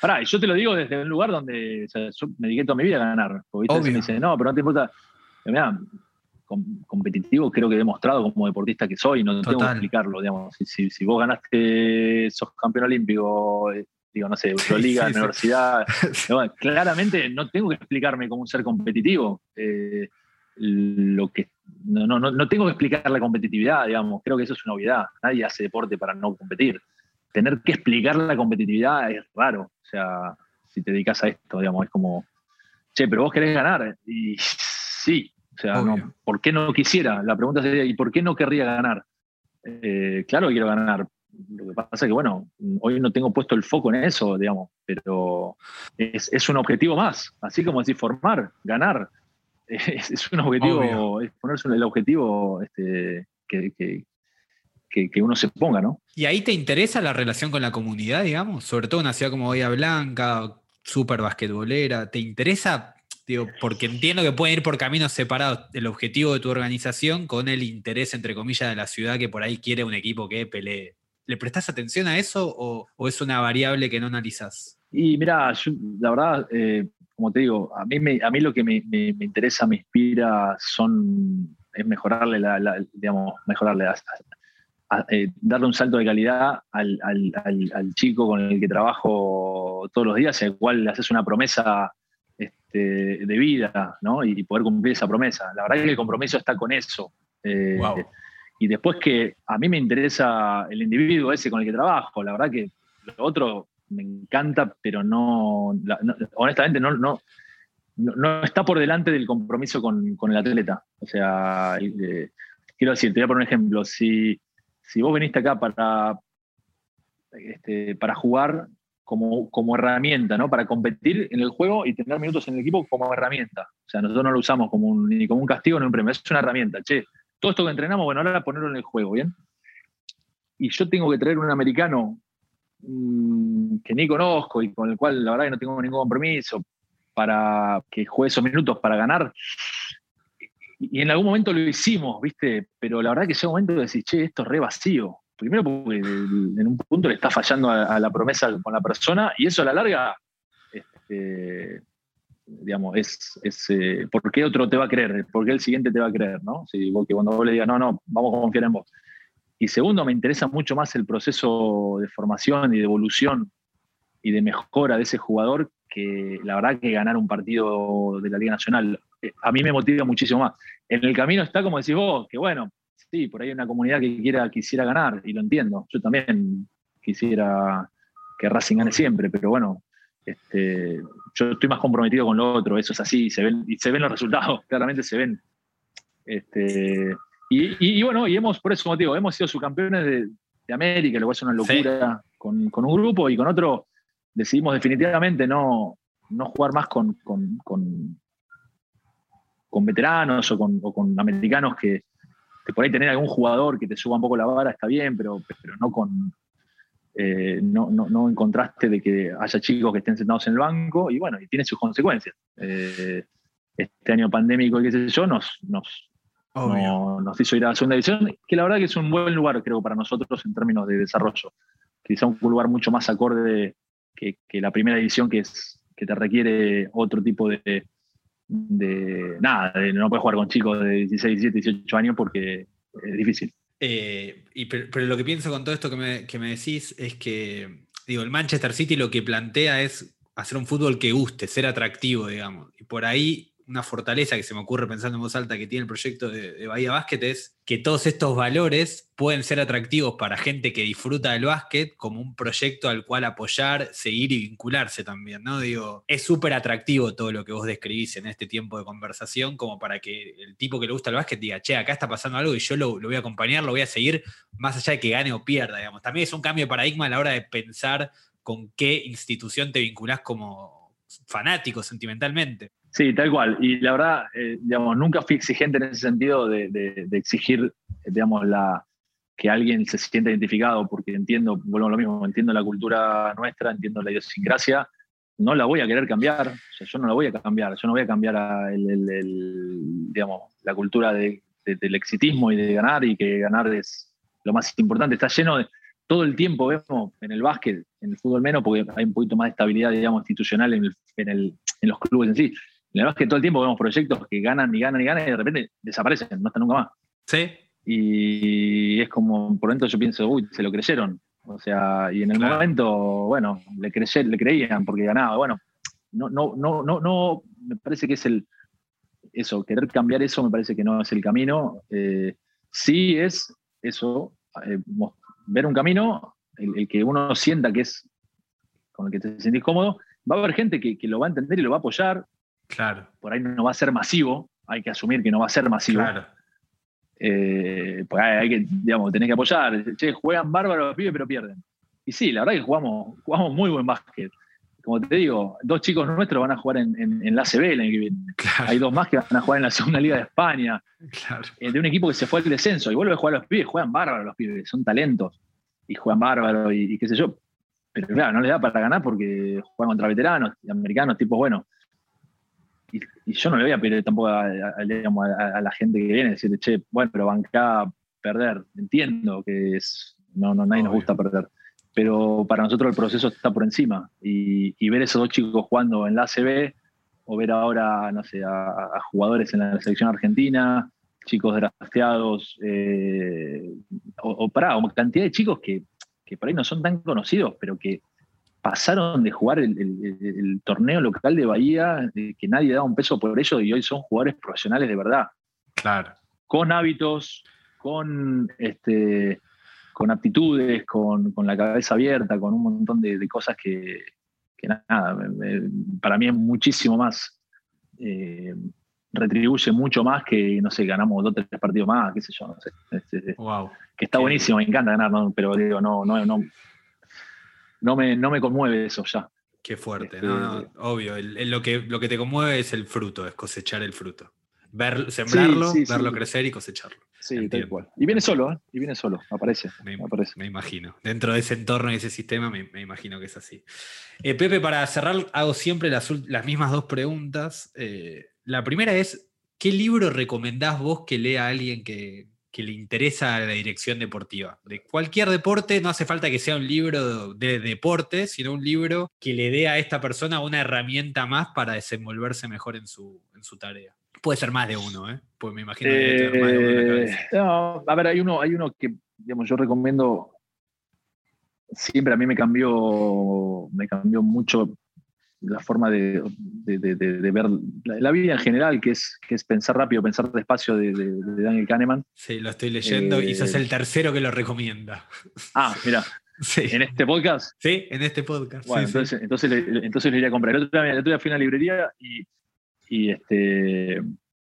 Pará, yo te lo digo desde un lugar donde me dediqué toda mi vida a ganar. Porque me dice, no, pero no te importa. Mirá, competitivo creo que he demostrado como deportista que soy, no tengo que explicarlo, digamos. Si, si, vos ganaste, sos campeón olímpico, eh, digo, no sé, Euroliga, universidad, claramente no tengo que explicarme como un ser competitivo. Eh, lo que no, no, no tengo que explicar la competitividad, digamos, creo que eso es una obviedad. Nadie hace deporte para no competir. Tener que explicar la competitividad es raro. O sea, si te dedicas a esto, digamos, es como, che, pero vos querés ganar. Y sí, o sea, ¿por qué no quisiera? La pregunta sería, ¿y por qué no querría ganar? Eh, claro que quiero ganar. Lo que pasa es que, bueno, hoy no tengo puesto el foco en eso, digamos, pero es, un objetivo más. Así como decir, formar, ganar. Es, un objetivo, es ponerse el objetivo este, que, que, uno se ponga, ¿no? ¿Y ahí te interesa la relación con la comunidad, digamos? Sobre todo una ciudad como Bahía Blanca, súper basquetbolera. ¿Te interesa Digo, porque entiendo que pueden ir por caminos separados el objetivo de tu organización con el interés, entre comillas, de la ciudad que por ahí quiere un equipo que pelee. ¿Le prestas atención a eso o, es una variable que no analizas? Y mira, la verdad, eh, como te digo, a mí, a mí lo que me, interesa, me inspira, son, es mejorarle, la, digamos, mejorarle, eh, darle un salto de calidad al, al, chico con el que trabajo todos los días, el cual le haces una promesa este, de vida, ¿no? Y, poder cumplir esa promesa. La verdad es que el compromiso está con eso. Eh, y después que a mí me interesa el individuo ese con el que trabajo, la verdad que lo otro me encanta, pero no, honestamente no, no, no, está por delante del compromiso con, el atleta. O sea, eh, quiero decir, te voy a poner un ejemplo. Si, si vos veniste acá para, este, para jugar como, como herramienta, ¿no? Para competir en el juego y tener minutos en el equipo como herramienta. O sea, nosotros no lo usamos como ni como un castigo ni un premio, es una herramienta. Che, todo esto que entrenamos, bueno, ahora ponerlo en el juego, ¿bien? Y yo tengo que traer un americano mm, que ni conozco y con el cual la verdad que no tengo ningún compromiso para que juegue esos minutos para ganar. Y, en algún momento lo hicimos, ¿viste? Pero la verdad que ese momento de decir, che, esto es re vacío primero porque en un punto le está fallando a, la promesa con la persona y eso a la larga, este, digamos, es, es eh, ¿por qué otro te va a creer? ¿Por qué el siguiente te va a creer? ¿no? Si que cuando vos le digas, no, no, vamos a confiar en vos. Y segundo, me interesa mucho más el proceso de formación y de evolución y de mejora de ese jugador que la verdad que ganar un partido de la Liga Nacional. Eh, a mí me motiva muchísimo más. En el camino está, como decís vos, que bueno, sí, por ahí hay una comunidad que quiera, quisiera ganar, y lo entiendo. Yo también quisiera que Racing gane siempre, pero bueno, este, yo estoy más comprometido con lo otro, eso es así, se ven, y se ven los resultados, claramente se ven. Este, y, bueno, y hemos, por eso motivo, hemos sido subcampeones de, de América, lo cual es una locura con, un grupo y con otro decidimos definitivamente no, no jugar más con, con, con, veteranos o con, o con americanos que, por ahí tener algún jugador que te suba un poco la vara está bien, pero, pero no con eh, no, no, en contraste de que haya chicos que estén sentados en el banco y bueno, y tiene sus consecuencias. Eh, este año pandémico y qué sé yo, nos, nos, nos hizo ir a la segunda división, que la verdad que es un buen lugar, creo, para nosotros en términos de desarrollo. Quizá un lugar mucho más acorde que, que la primera división, que, es, que te requiere otro tipo de, de nada, no puedes jugar con chicos de 16, 17, 18 años porque es difícil. Eh, y, pero, lo que pienso con todo esto que me, que me, decís es que, digo, el Manchester City lo que plantea es hacer un fútbol que guste, ser atractivo, digamos. Y por ahí una fortaleza que se me ocurre pensando en voz alta que tiene el proyecto de, Bahía Básquet es que todos estos valores pueden ser atractivos para gente que disfruta del básquet como un proyecto al cual apoyar, seguir y vincularse también, ¿no? Digo, es súper atractivo todo lo que vos describís en este tiempo de conversación como para que el tipo que le gusta el básquet diga, che, acá está pasando algo y yo lo, voy a acompañar, lo voy a seguir, más allá de que gane o pierda, digamos. También es un cambio de paradigma a la hora de pensar con qué institución te vinculás como fanático sentimentalmente. Sí, tal cual. Y la verdad, eh, digamos, nunca fui exigente en ese sentido de, exigir, digamos, la, que alguien se sienta identificado, porque entiendo, vuelvo a lo mismo, entiendo la cultura nuestra, entiendo la idiosincrasia, no la voy a querer cambiar, yo no la voy a cambiar, yo no voy a cambiar digamos, la cultura del exitismo y de ganar y que ganar es lo más importante. Está lleno de, todo el tiempo vemos en el básquet, en el fútbol menos, porque hay un poquito más de estabilidad, digamos, institucional en, los clubes en sí. En el básquet todo el tiempo vemos proyectos que ganan y ganan y ganan y de repente desaparecen, no están nunca más. Sí. Y es como, por dentro yo pienso, uy, se lo creyeron. O sea, y en el momento, bueno, le, le creían porque ganaba. Bueno, no, no, no, no, no, me parece que es el, eso, querer cambiar eso me parece que no es el camino. Eh, sí es eso, eh, ver un camino, el, que uno sienta que es con el que te sentís cómodo, va a haber gente que, lo va a entender y lo va a apoyar. Claro. Por ahí no va a ser masivo, hay que asumir que no va a ser masivo. Claro. Eh, pues hay, que, digamos, tenés que apoyar. Che, juegan bárbaros los pibes, pero pierden. Y sí, la verdad es que jugamos, jugamos muy buen básquet. Como te digo, dos chicos nuestros van a jugar en, la CB el año que viene. Hay dos más que van a jugar en la segunda liga de España. Claro. Eh, de un equipo que se fue al descenso y vuelve a jugar a los pibes, juegan bárbaros los pibes, son talentos y juegan bárbaro y, qué sé yo. Pero claro, no les da para ganar porque juegan contra veteranos y americanos, tipos buenos. Y, yo no le voy a pedir tampoco a, la gente que viene decirle, che, bueno, pero banca perder. Entiendo que es, no, no nadie nos gusta perder. Pero para nosotros el proceso está por encima. Y, ver esos dos chicos jugando en la ACB, o ver ahora, no sé, a, jugadores en la selección argentina, chicos drafteados, eh, o, para, o cantidad de chicos que, por ahí no son tan conocidos, pero que pasaron de jugar el, torneo local de Bahía, que nadie daba un peso por ello, y hoy son jugadores profesionales de verdad. Claro. Con hábitos, con, este, con aptitudes, con, la cabeza abierta, con un montón de, cosas que, nada, para mí es muchísimo más eh, retribuye mucho más que, no sé, ganamos dos o tres partidos más, qué sé yo, no sé. Que está buenísimo, me encanta ganar, pero digo, no, no, no, no, me, no me conmueve eso ya. Qué fuerte, no, este, obvio. lo, que, lo que te conmueve es el fruto, es cosechar el fruto. Ver, sembrarlo, verlo crecer y cosecharlo. Sí, tal cual. Y viene solo, ¿eh? Y viene solo, aparece. Me, aparece. me imagino. Dentro de ese entorno y ese sistema, me, imagino que es así. Eh, Pepe, para cerrar, hago siempre las, las mismas dos preguntas. Eh, la primera es, ¿qué libro recomendás vos que lea a alguien que, le interesa la dirección deportiva? De cualquier deporte, no hace falta que sea un libro de, deporte, sino un libro que le dé a esta persona una herramienta más para desenvolverse mejor en su, en su tarea. Puede ser más de uno, ¿eh? Pues me imagino que tener más de uno en la cabeza. Eh, no, a ver, hay uno, hay uno que, digamos, yo recomiendo. Siempre a mí me cambió, me cambió mucho la forma de, ver la, vida en general, que es, que es pensar rápido, pensar despacio de, Daniel Kahneman. Sí, lo estoy leyendo y sos eh, el tercero que lo recomienda. Ah, mira. ¿En este podcast? Sí, en este podcast. Bueno, entonces, entonces, le, entonces iría a comprar. El otro, día, fui a una librería y, este,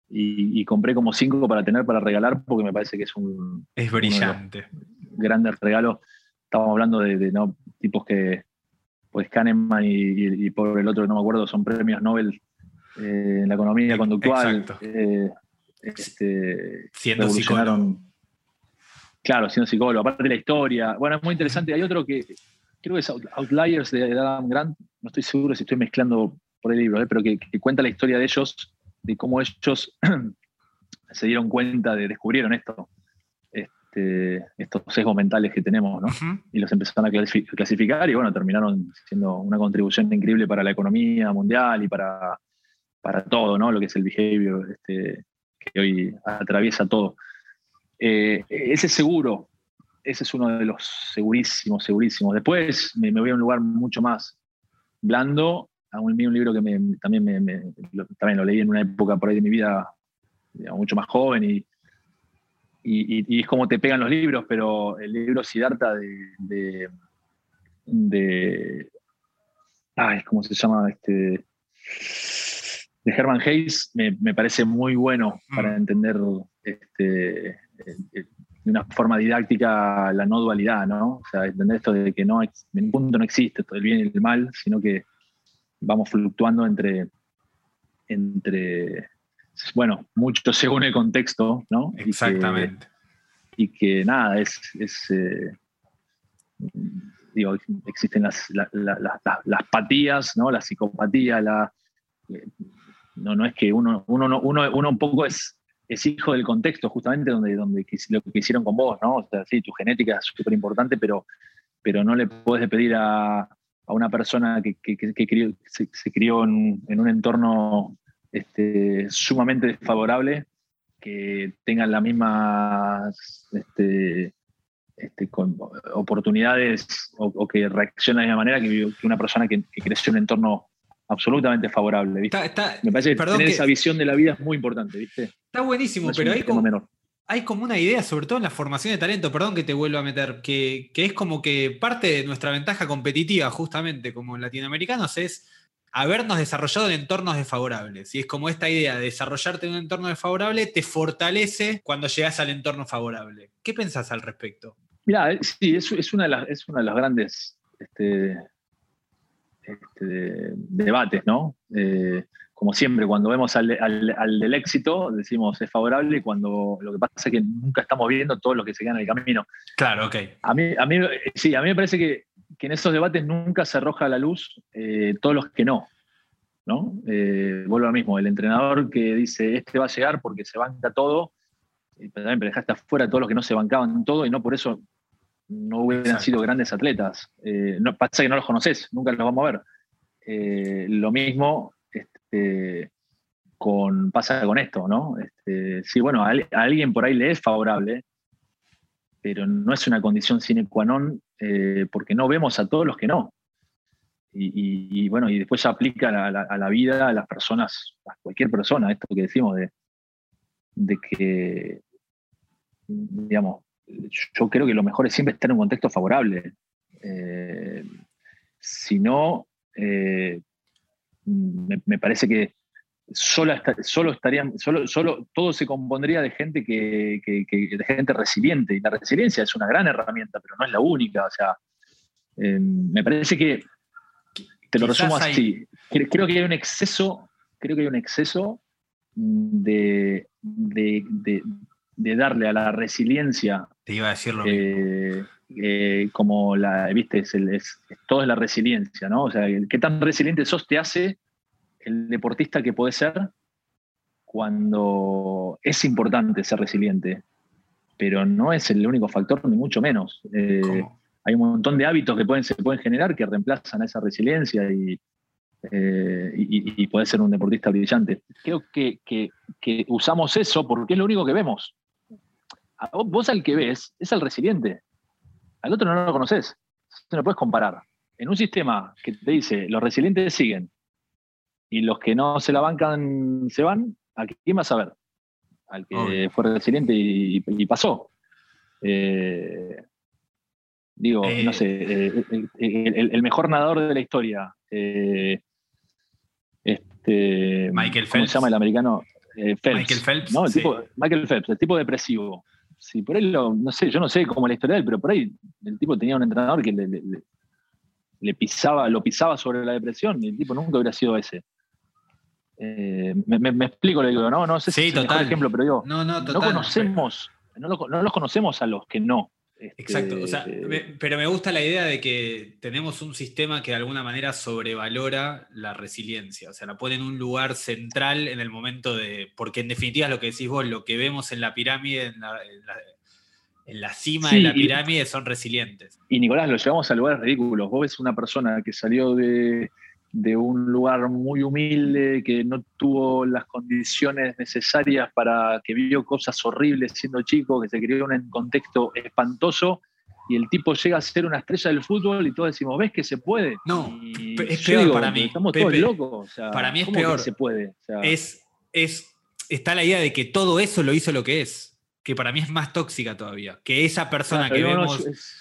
y, compré como cinco para tener para regalar porque me parece que es un. Es brillante. Grandes regalos. Estábamos hablando de, ¿no? tipos que, pues Kahneman y, por el otro, no me acuerdo, son premios Nobel eh, en la economía conductual. Eh, este, siendo psicólogo. Claro, siendo psicólogo. Aparte de la historia. Bueno, es muy interesante. Hay otro que creo que es Outliers de Adam Grant. No estoy seguro si estoy mezclando por el libro, eh, pero que, cuenta la historia de ellos, de cómo ellos se dieron cuenta de, descubrieron esto, este, estos sesgos mentales que tenemos, ¿no? Y los empezaron a clasificar y bueno, terminaron siendo una contribución increíble para la economía mundial y para, para todo, ¿no? Lo que es el behavior este, que hoy atraviesa todo. Eh, ese seguro, ese es uno de los segurísimos, segurísimos. Después me, voy a un lugar mucho más blando a un, un libro que me, también, me, lo, también lo leí en una época por ahí de mi vida mucho más joven y, y, es como te pegan los libros, pero el libro Siddhartha de, de, de ay, ¿cómo se llama? Este, de Herman Hayes me, me parece muy bueno para mm. entender este, eh, de una forma didáctica la no dualidad, ¿no? O sea, entender esto de que no, en un punto no existe el bien y el mal, sino que vamos fluctuando entre, entre bueno, mucho según el contexto, ¿no? Exactamente. Y que, nada, es, eh, digo, existen las, las patías, ¿no? La psicopatía, la, no, no es que uno, uno, uno, uno un poco es, es hijo del contexto, justamente donde, donde lo que hicieron con vos, ¿no? O sea, sí, tu genética es súper importante, pero, pero no le puedes pedir a, una persona que, se, crió en, un entorno este, sumamente desfavorable que tengan las mismas este, este, oportunidades o, que reaccione de la misma manera que, una persona que, creció en un entorno absolutamente favorable. Me parece que tener esa visión de la vida es muy importante, ¿viste? Está buenísimo, pero hay como, hay como una idea, sobre todo en la formación de talento, perdón que te vuelva a meter, que, que es como que parte de nuestra ventaja competitiva, justamente como latinoamericanos, es habernos desarrollado en entornos desfavorables. Y es como esta idea de desarrollarte en un entorno desfavorable te fortalece cuando llegas al entorno favorable. ¿Qué pensás al respecto? Mira, sí, es, es, una, de las, es una de las grandes este, este, debates, ¿no? Eh, como siempre, cuando vemos al, del éxito, decimos es favorable y cuando lo que pasa es que nunca estamos viendo todo lo que se queda en el camino. Claro, ok. A mí, a mí, sí, a mí me parece que que en esos debates nunca se arroja a la luz eh, todos los que no. ¿no? Eh, vuelvo a lo mismo, el entrenador que dice este va a llegar porque se banca todo, y también dejaste afuera a todos los que no se bancaban todo y no por eso no hubieran sido grandes atletas. Eh, no, pasa que no los conoces, nunca los vamos a ver. lo mismo este, con, pasa con esto, ¿no? Este, sí, bueno, a, alguien por ahí le es favorable, pero no es una condición sine qua non eh, porque no vemos a todos los que no. Y, bueno, y después se aplica a la, vida, a las personas, a cualquier persona, esto que decimos de, de que, digamos, yo creo que lo mejor es siempre estar en un contexto favorable. Eh, si no, eh, me, parece que solo, solo estarían, solo, solo todo se compondría de gente que, de gente resiliente. Y la resiliencia es una gran herramienta, pero no es la única. O sea, eh, me parece que te lo resumo así. Creo que hay un exceso, creo que hay un exceso de, de, darle a la resiliencia. Te iba a decirlo. Eh, eh, como la, viste, es, es, todo es la resiliencia, ¿no? O sea, qué tan resiliente sos te hace el deportista que puede ser cuando es importante ser resiliente, pero no es el único factor, ni mucho menos. Eh, hay un montón de hábitos que pueden, se pueden generar que reemplazan a esa resiliencia y, eh, puede ser un deportista brillante. Creo que, usamos eso porque es lo único que vemos. vos, al que ves es al resiliente, al otro no lo conoces, no lo puedes comparar. En un sistema que te dice los resilientes siguen, y los que no se la bancan se van, ¿a quién vas a ver? Al que fue resiliente y, pasó. Eh, digo, no eh. sé, eh, el, mejor nadador de la historia. este, Michael Phelps. ¿Cómo se llama el americano? Phelps. Michael Phelps. No, el tipo, Michael Phelps, el tipo depresivo. Sí, por él, no sé, yo no sé cómo la historia de él, pero por ahí el tipo tenía un entrenador que le, pisaba, lo pisaba sobre la depresión y el tipo nunca hubiera sido ese. Eh, me, explico, le digo, no, no sé si es el ejemplo, pero digo, no, no, conocemos, no, los conocemos a los que no. Este, Exacto, pero me gusta la idea de que tenemos un sistema que de alguna manera sobrevalora la resiliencia, o sea, la pone en un lugar central en el momento de, porque en definitiva es lo que decís vos, lo que vemos en la pirámide, en la, cima de la pirámide son resilientes. Y Nicolás, lo llevamos a lugares ridículos. Vos ves una persona que salió de, de un lugar muy humilde, que no tuvo las condiciones necesarias para que vio cosas horribles siendo chico, que se crió en un contexto espantoso y el tipo llega a ser una estrella del fútbol y todos decimos, ¿ves que se puede? No, Y es peor digo, para mí. Estamos Pepe. todos locos. o sea, Para mí es ¿cómo que peor. se puede. O sea, es, es, está la idea de que todo eso lo hizo lo que es, que para mí es más tóxica todavía, que esa persona claro, que no, no, vemos... es-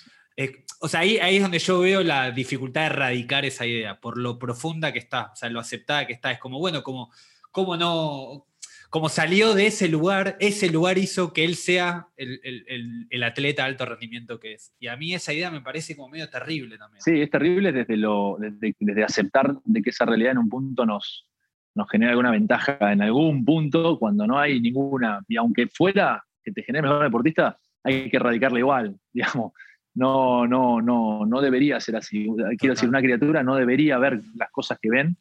o sea, ahí, ahí es donde yo veo la dificultad de erradicar esa idea, por lo profunda que está, o sea, lo aceptada que está. Es como, bueno, como, como no... Como salió de ese lugar, ese lugar hizo que él sea el atleta de alto rendimiento que es. Y a mí esa idea me parece como medio terrible también. Sí, es terrible desde, lo, desde, desde aceptar de que esa realidad en un punto nos, nos genera alguna ventaja en algún punto cuando no hay ninguna. Y aunque fuera que te genere mejor deportista, hay que erradicarla igual, digamos. No, no, no, no debería ser así. Quiero decir, una criatura no debería ver las cosas que ven.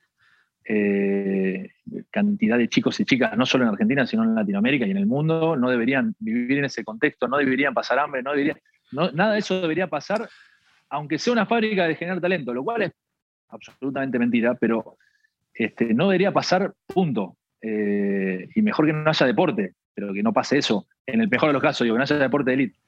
eh, cantidad de chicos y chicas, no solo en Argentina, sino en Latinoamérica y en el mundo, no deberían vivir en ese contexto, no deberían pasar hambre, no deberían, no- nada de eso debería pasar aunque sea una fábrica de generar talento, lo cual es absolutamente mentira, pero este, no debería pasar, punto. Eh, y mejor que no haya deporte, pero que no pase eso. En el mejor de los casos, digo, que no haya deporte de élite.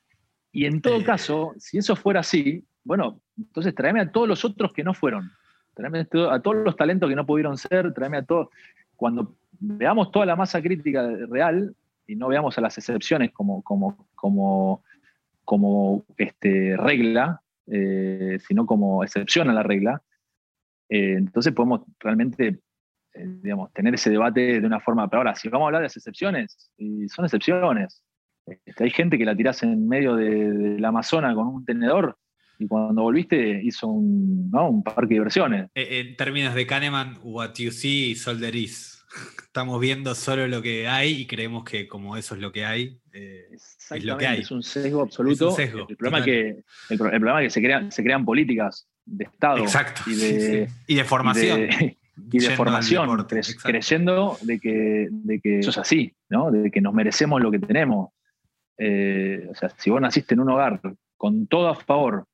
Y en todo caso, si eso fuera así, bueno, entonces tráeme a todos los otros que no fueron. Tráeme a todos los talentos que no pudieron ser, tráeme a todos. Cuando veamos toda la masa crítica real y no veamos a las excepciones como, como, como, como este, regla, eh, sino como excepción a la regla, eh, entonces podemos realmente eh, digamos, tener ese debate de una forma. Pero ahora, si vamos a hablar de las excepciones, y son excepciones. Este, hay gente que la tirás en medio de, del Amazonas con un tenedor y cuando volviste hizo un, ¿no? un parque de diversiones. Eh, En términos de Kahneman, what you see is all there is. Estamos viendo solo lo que hay y creemos que como eso es lo que hay. eh, Exactamente, lo que hay. es un sesgo absoluto. Es un sesgo, el, problema es que, el, pro- el problema es que se crean, se crean políticas de Estado exacto. y de, sí. Y de formación. y de, y de formación, deporte, cre- exacto. creyendo de que, de que eso es así, ¿no? de que nos merecemos lo que tenemos. Eh, o sea, si vos naciste en un hogar con todo a favor,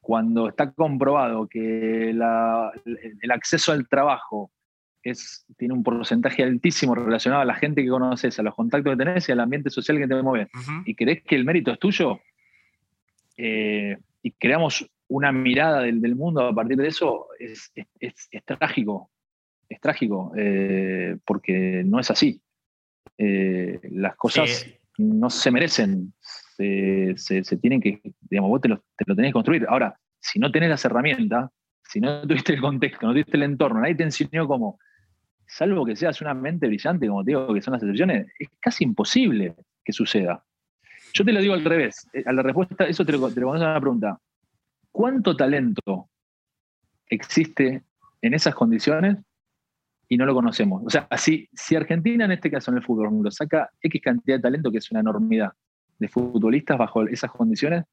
cuando está comprobado que la- el acceso al trabajo es, tiene un porcentaje altísimo relacionado a la gente que conoces, a los contactos que tenés y al ambiente social que te mueve, y crees que el mérito es tuyo, eh, y creamos una mirada del, del mundo a partir de eso, es, es- es- es trágico. Es trágico, eh, porque no es así. Eh, las cosas no se merecen, se, se- tienen que, digamos, vos te lo, te lo tenés que construir. Ahora, si no tenés las herramientas, si no tuviste el contexto, no tuviste el entorno, nadie te enseñó cómo, salvo que seas una mente brillante, como te digo, que son las excepciones, es casi imposible que suceda. Yo te lo digo al revés, eh, a la respuesta, eso te lo, te lo a una pregunta. ¿Cuánto talento existe en esas condiciones y no lo conocemos? O sea, si, si Argentina en este caso en el fútbol ejemplo, saca X cantidad de talento, que es una enormidad, de futbolistas bajo esas condiciones,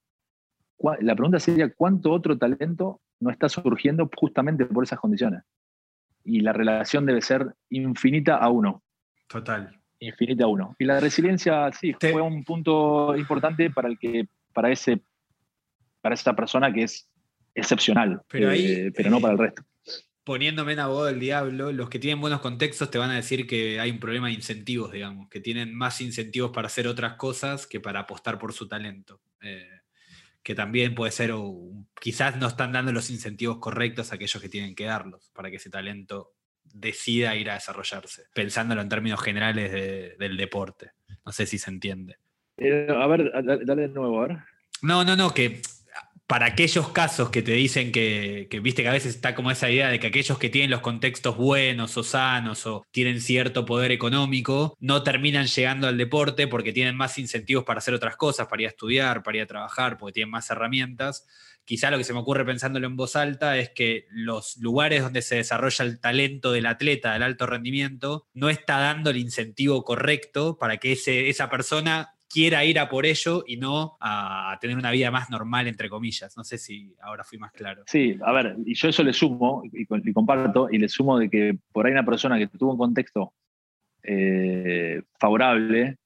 ¿cuá- la pregunta sería, ¿cuánto otro talento no está surgiendo justamente por esas condiciones? Y la relación debe ser infinita a uno Total. infinita a uno. Y la resiliencia, sí, Te- fue un punto importante para el que, para ese, para esa persona que es excepcional, Pero ahí, eh, pero no para el resto. Poniéndome en abogado del diablo, los que tienen buenos contextos te van a decir que hay un problema de incentivos, digamos, que tienen más incentivos para hacer otras cosas que para apostar por su talento. Eh, que también puede ser, o quizás no están dando los incentivos correctos a aquellos que tienen que darlos para que ese talento decida ir a desarrollarse, pensándolo en términos generales de- del deporte. No sé si se entiende. Eh, a ver, dale de nuevo, a ver. No, no, no, que para aquellos casos que te dicen que, viste que a veces está como esa idea de que aquellos que tienen los contextos buenos o sanos o tienen cierto poder económico, no terminan llegando al deporte porque tienen más incentivos para hacer otras cosas, para ir a estudiar, para ir a trabajar, porque tienen más herramientas. Quizá lo que se me ocurre pensándolo en voz alta es que los lugares donde se desarrolla el talento del atleta, del alto rendimiento, no está dando el incentivo correcto para que ese, esa persona quiera ir a por ello y no a, tener una vida más normal, entre comillas. No sé si ahora fui más claro. Sí, a ver, y yo eso le sumo, y, comparto, y le sumo de que por ahí una persona que tuvo un contexto eh, favorable,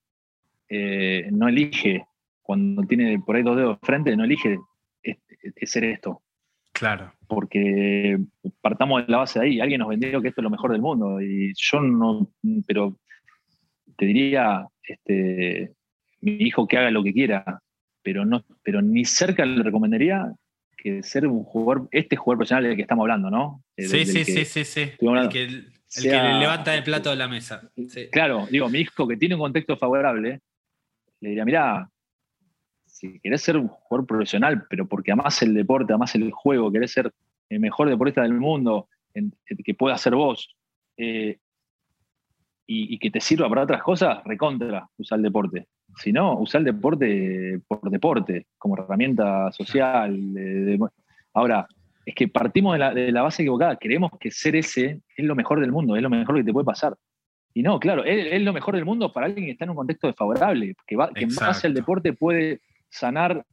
eh, no elige, cuando tiene por ahí dos dedos frente, no elige ser esto. Claro. porque partamos de la base de ahí, alguien nos vendió que esto es lo mejor del mundo y yo no, pero te diría, este, mi hijo que haga lo que quiera, pero, no, pero ni cerca le recomendaría que ser un jugador, este jugador profesional del que estamos hablando, ¿no? Sí, sí, sí, sí, sí, El que, el que levanta el plato de la mesa. Claro, digo, mi hijo que tiene un contexto favorable, le diría, mira, si querés ser un jugador profesional, pero porque amás el deporte, amás el juego, querés ser el mejor deportista del mundo, que pueda ser vos, eh, y, que te sirva para otras cosas, recontra, usar el deporte. Si no, usar el deporte por deporte, como herramienta social. ahora, es que partimos de la, base equivocada. Creemos que ser ese es lo mejor del mundo, es lo mejor que te puede pasar. Y no, claro, es, lo mejor del mundo para alguien que está en un contexto desfavorable, que, va, que en base al deporte puede sanar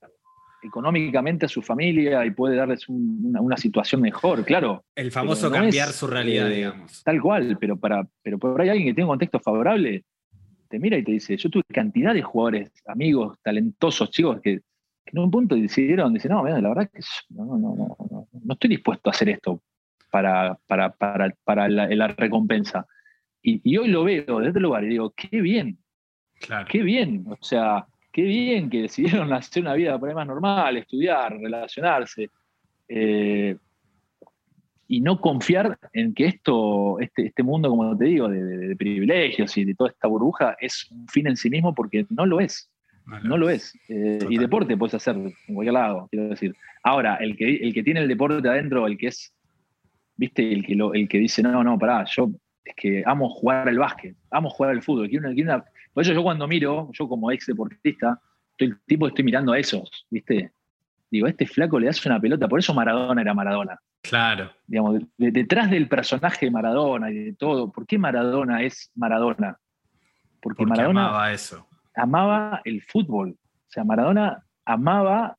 económicamente a su familia y puede darles una, situación mejor, claro. El famoso cambiar su realidad, eh, digamos. Tal cual, pero, para, pero por ahí alguien que tiene un contexto favorable te mira y te dice, yo tuve cantidad de jugadores, amigos, talentosos, chicos, que, en un punto decidieron, dicen, no, la verdad es que no, no, no, no, estoy dispuesto a hacer esto para, para, para, para la, recompensa. Y, hoy lo veo desde este lugar y digo, qué bien, claro. qué bien, o sea, qué bien que decidieron hacer una vida por ahí más normal, estudiar, relacionarse. Eh, y no confiar en que esto, este, este mundo, como te digo, de, privilegios y de toda esta burbuja es un fin en sí mismo porque no lo es. No, lo es. Eh, y deporte puedes hacer en cualquier lado, quiero decir. Ahora, el que, el que tiene el deporte adentro, el que es, viste, el que, lo, el que dice, no, no, pará, yo es que amo jugar al básquet, amo jugar al fútbol, quiero una, por eso yo cuando miro, yo como ex deportista, estoy el tipo estoy mirando a esos, ¿viste? Digo, este flaco le hace una pelota, por eso Maradona era Maradona. Claro. Digamos, detrás del personaje de Maradona y de todo, ¿por qué Maradona es Maradona? Porque, Maradona amaba eso. Amaba el fútbol. O sea, Maradona amaba,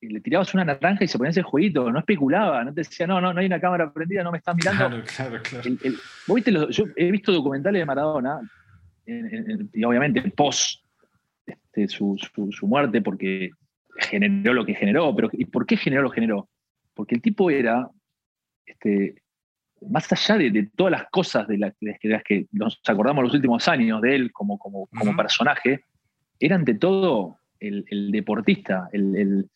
le tirabas una naranja y se ponía ese jueguito, no especulaba, no te decía, no, no, no hay una cámara prendida, no me estás mirando. Claro, claro, claro. yo he visto documentales de Maradona y obviamente post este, su, muerte, porque generó lo que generó, pero ¿y por qué generó lo que generó? Porque el tipo era, este, más allá de, todas las cosas de, las que nos acordamos los últimos años de él como, como, personaje, era ante todo el, deportista, el,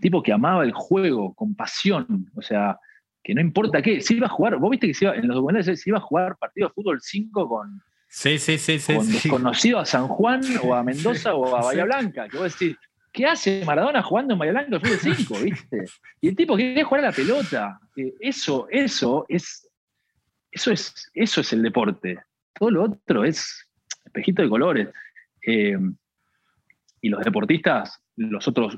tipo que amaba el juego con pasión, o sea, que no importa qué, si iba a jugar, vos viste que en los documentales se iba a jugar partido de fútbol 5 con, Sí, sí, sí, sí. Con desconocido a San Juan o a Mendoza o a Bahía Blanca. Que vos decís, ¿qué hace Maradona jugando en Bahía Blanca el fútbol 5? ¿Viste? Y el tipo quiere jugar a la pelota. Eh, eso, eso es. Eso es, eso es el deporte. Todo lo otro es espejito de colores. Eh, y los deportistas, nosotros,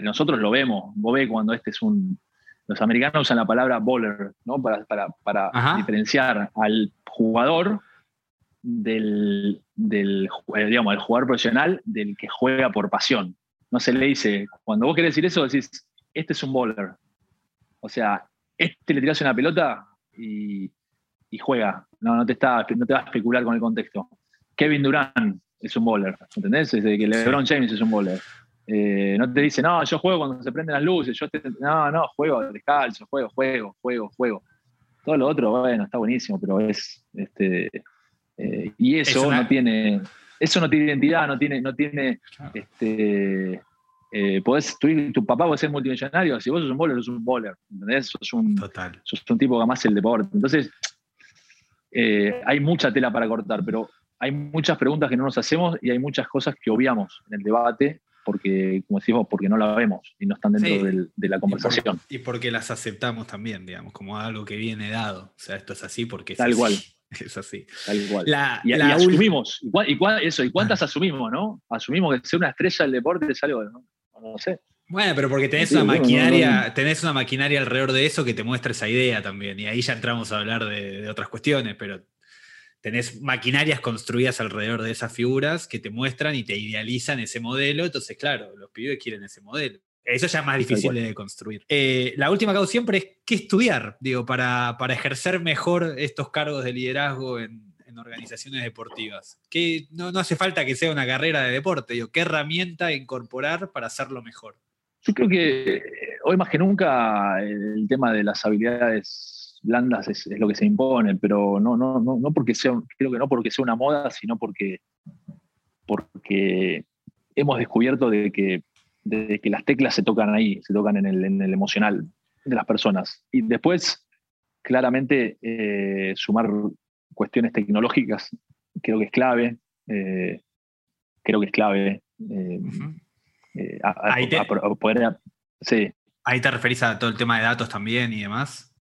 nosotros lo vemos. Vos ves cuando este es un. Los americanos usan la palabra bowler, ¿no? Para, para, para diferenciar al jugador del, del, digamos, el jugador profesional del que juega por pasión. No se le dice, cuando vos querés decir eso, decís, este es un bowler. O sea, este le tiras una pelota y, juega. No, no, te está, no te va a especular con el contexto. Kevin Durant es un bowler, ¿entendés? Es que LeBron James es un bowler. Eh, no te dice, no, yo juego cuando se prenden las luces, yo no, no, juego descalzo, juego, juego, juego, juego. Todo lo otro, bueno, está buenísimo, pero es, este, eh, y eso no tiene, eso no tiene identidad, no tiene, no tiene este, eh, tu, papá puede ser multimillonario, si vos sos un bowler, sos un bowler, ¿entendés? Sos un, Total. Sos un tipo que amás el deporte. Entonces, eh, hay mucha tela para cortar, pero hay muchas preguntas que no nos hacemos y hay muchas cosas que obviamos en el debate porque, como decimos, porque no la vemos y no están dentro de la conversación. Y, porque las aceptamos también, digamos, como algo que viene dado. O sea, esto es así porque Tal cual. Es así. Tal igual. y, asumimos. Y, eso, ¿y cuántas ah. asumimos, no? Asumimos que ser una estrella del deporte es algo, no, no sé. Bueno, pero porque tenés una maquinaria, tenés una maquinaria alrededor de eso que te muestra esa idea también. Y ahí ya entramos a hablar de, otras cuestiones, pero tenés maquinarias construidas alrededor de esas figuras que te muestran y te idealizan ese modelo. Entonces, claro, los pibes quieren ese modelo. Eso ya es más difícil de construir. Eh, la última causa siempre es qué estudiar, digo, para, para ejercer mejor estos cargos de liderazgo en, organizaciones deportivas. Que no, no, hace falta que sea una carrera de deporte, digo, qué herramienta incorporar para hacerlo mejor. Yo creo que hoy más que nunca el tema de las habilidades blandas es, lo que se impone, pero no, no, no, no porque sea, creo que no porque sea una moda, sino porque, porque hemos descubierto de que de que las teclas se tocan ahí, se tocan en el, en el emocional de las personas. Y después, claramente, eh, sumar cuestiones tecnológicas creo que es clave. eh, creo que es clave. eh, a- Ahí te- a- a poder- sí, Ahí te referís a todo el tema de datos también y demás.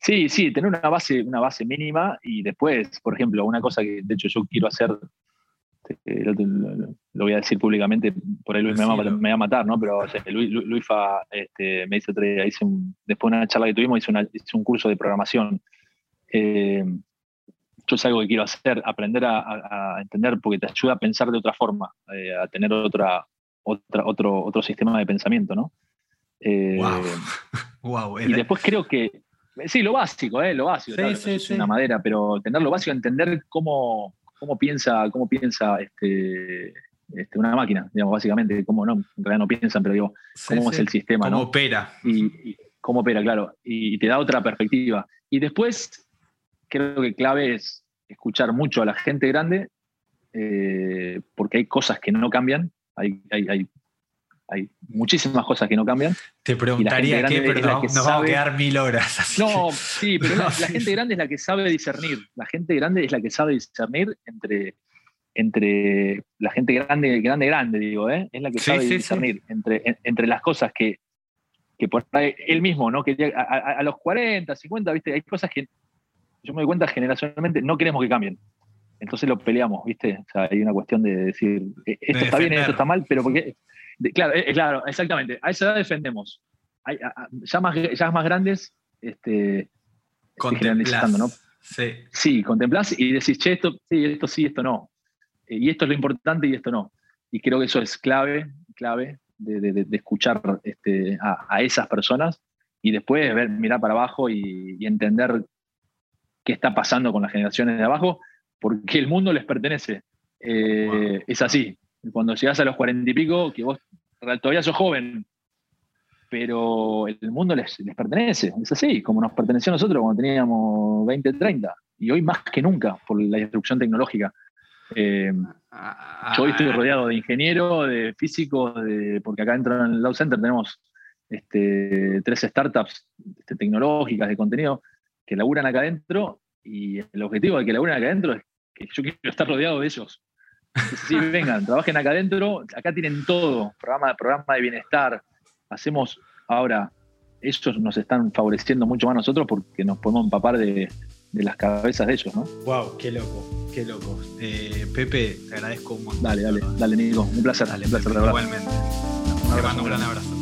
Sí, sí, tener una base, una base mínima y después, por ejemplo, una cosa que de hecho yo quiero hacer, lo, lo- lo voy a decir públicamente, por ahí Luis me va, a- Decilo. me va a matar, ¿no? Pero o sea, Luis, este, me día, hice un- después de una charla que tuvimos, hice, una- hice un curso de programación. Eh, yo es algo que quiero hacer, aprender a, a- entender, porque te ayuda a pensar de otra forma, eh, a tener otra, otra, otro, otro sistema de pensamiento, ¿no? Eh, Wow. wow. y después creo que, sí, lo básico, ¿eh? lo básico, Sí, claro, sí, no es sí. una madera, pero tener lo básico, entender cómo, cómo piensa, cómo piensa este, este, una máquina, digamos, básicamente, cómo no, en realidad no piensan, pero digo, cómo es el sistema, Cómo ¿no? opera. Y, y cómo opera, claro, y te da otra perspectiva. Y después, creo que clave es escuchar mucho a la gente grande, eh, porque hay cosas que no cambian, hay, hay, hay, hay muchísimas cosas que no cambian. Te preguntaría qué, pero no- nos vamos a sabe- quedar mil horas. No, que- sí, pero la, No, la sí, gente grande es la que sabe discernir. La gente grande es la que sabe discernir entre, entre la gente grande, grande, grande, digo, ¿eh? Es la que Sí, sabe sí, discernir entre, en- entre las cosas que, que por ahí él mismo, ¿no? Que a, a- a los 40, 50, ¿viste? Hay cosas que yo me doy cuenta generacionalmente no queremos que cambien. Entonces lo peleamos, ¿viste? O sea, hay una cuestión de decir, eh, esto De está bien, esto está mal, pero porque. De- claro, eh, claro, exactamente. A esa edad defendemos. Hay- a- a- ya, más, ya más grandes, este, generalizando, ¿no? Sí. Sí, contemplás y decís, che, esto sí, esto sí, esto no. Eh, Y esto es lo importante y esto no. Y creo que eso es clave, clave de, de- de- de escuchar este, a, a esas personas y después ver, mirar para abajo y, y entender qué está pasando con las generaciones de abajo, porque el mundo les pertenece. Eh, Wow. Es así. Cuando llegas a los cuarenta y pico, que vos todavía sos joven, pero el mundo les, les pertenece. Es así, como nos perteneció a nosotros cuando teníamos 20, 30. Y hoy más que nunca, por la disrupción tecnológica. Eh, Ah, yo hoy estoy rodeado de ingenieros, de físicos, de, porque acá dentro en el Love Center tenemos este, tres startups este, tecnológicas de contenido que laburan acá adentro y el objetivo de que laburen acá adentro es que yo quiero estar rodeado de ellos. Sí, vengan, trabajen acá adentro, acá tienen todo, programa, programa de bienestar. Hacemos ahora, ellos nos están favoreciendo mucho más a nosotros porque nos podemos empapar de, de las cabezas de ellos, ¿no? Wow, qué loco, qué loco. Eh, Pepe, te agradezco un montón. Dale, dale, dale, Nico, un placer, Dale, un placer, Pepe, igualmente. Te mando un gran abrazo.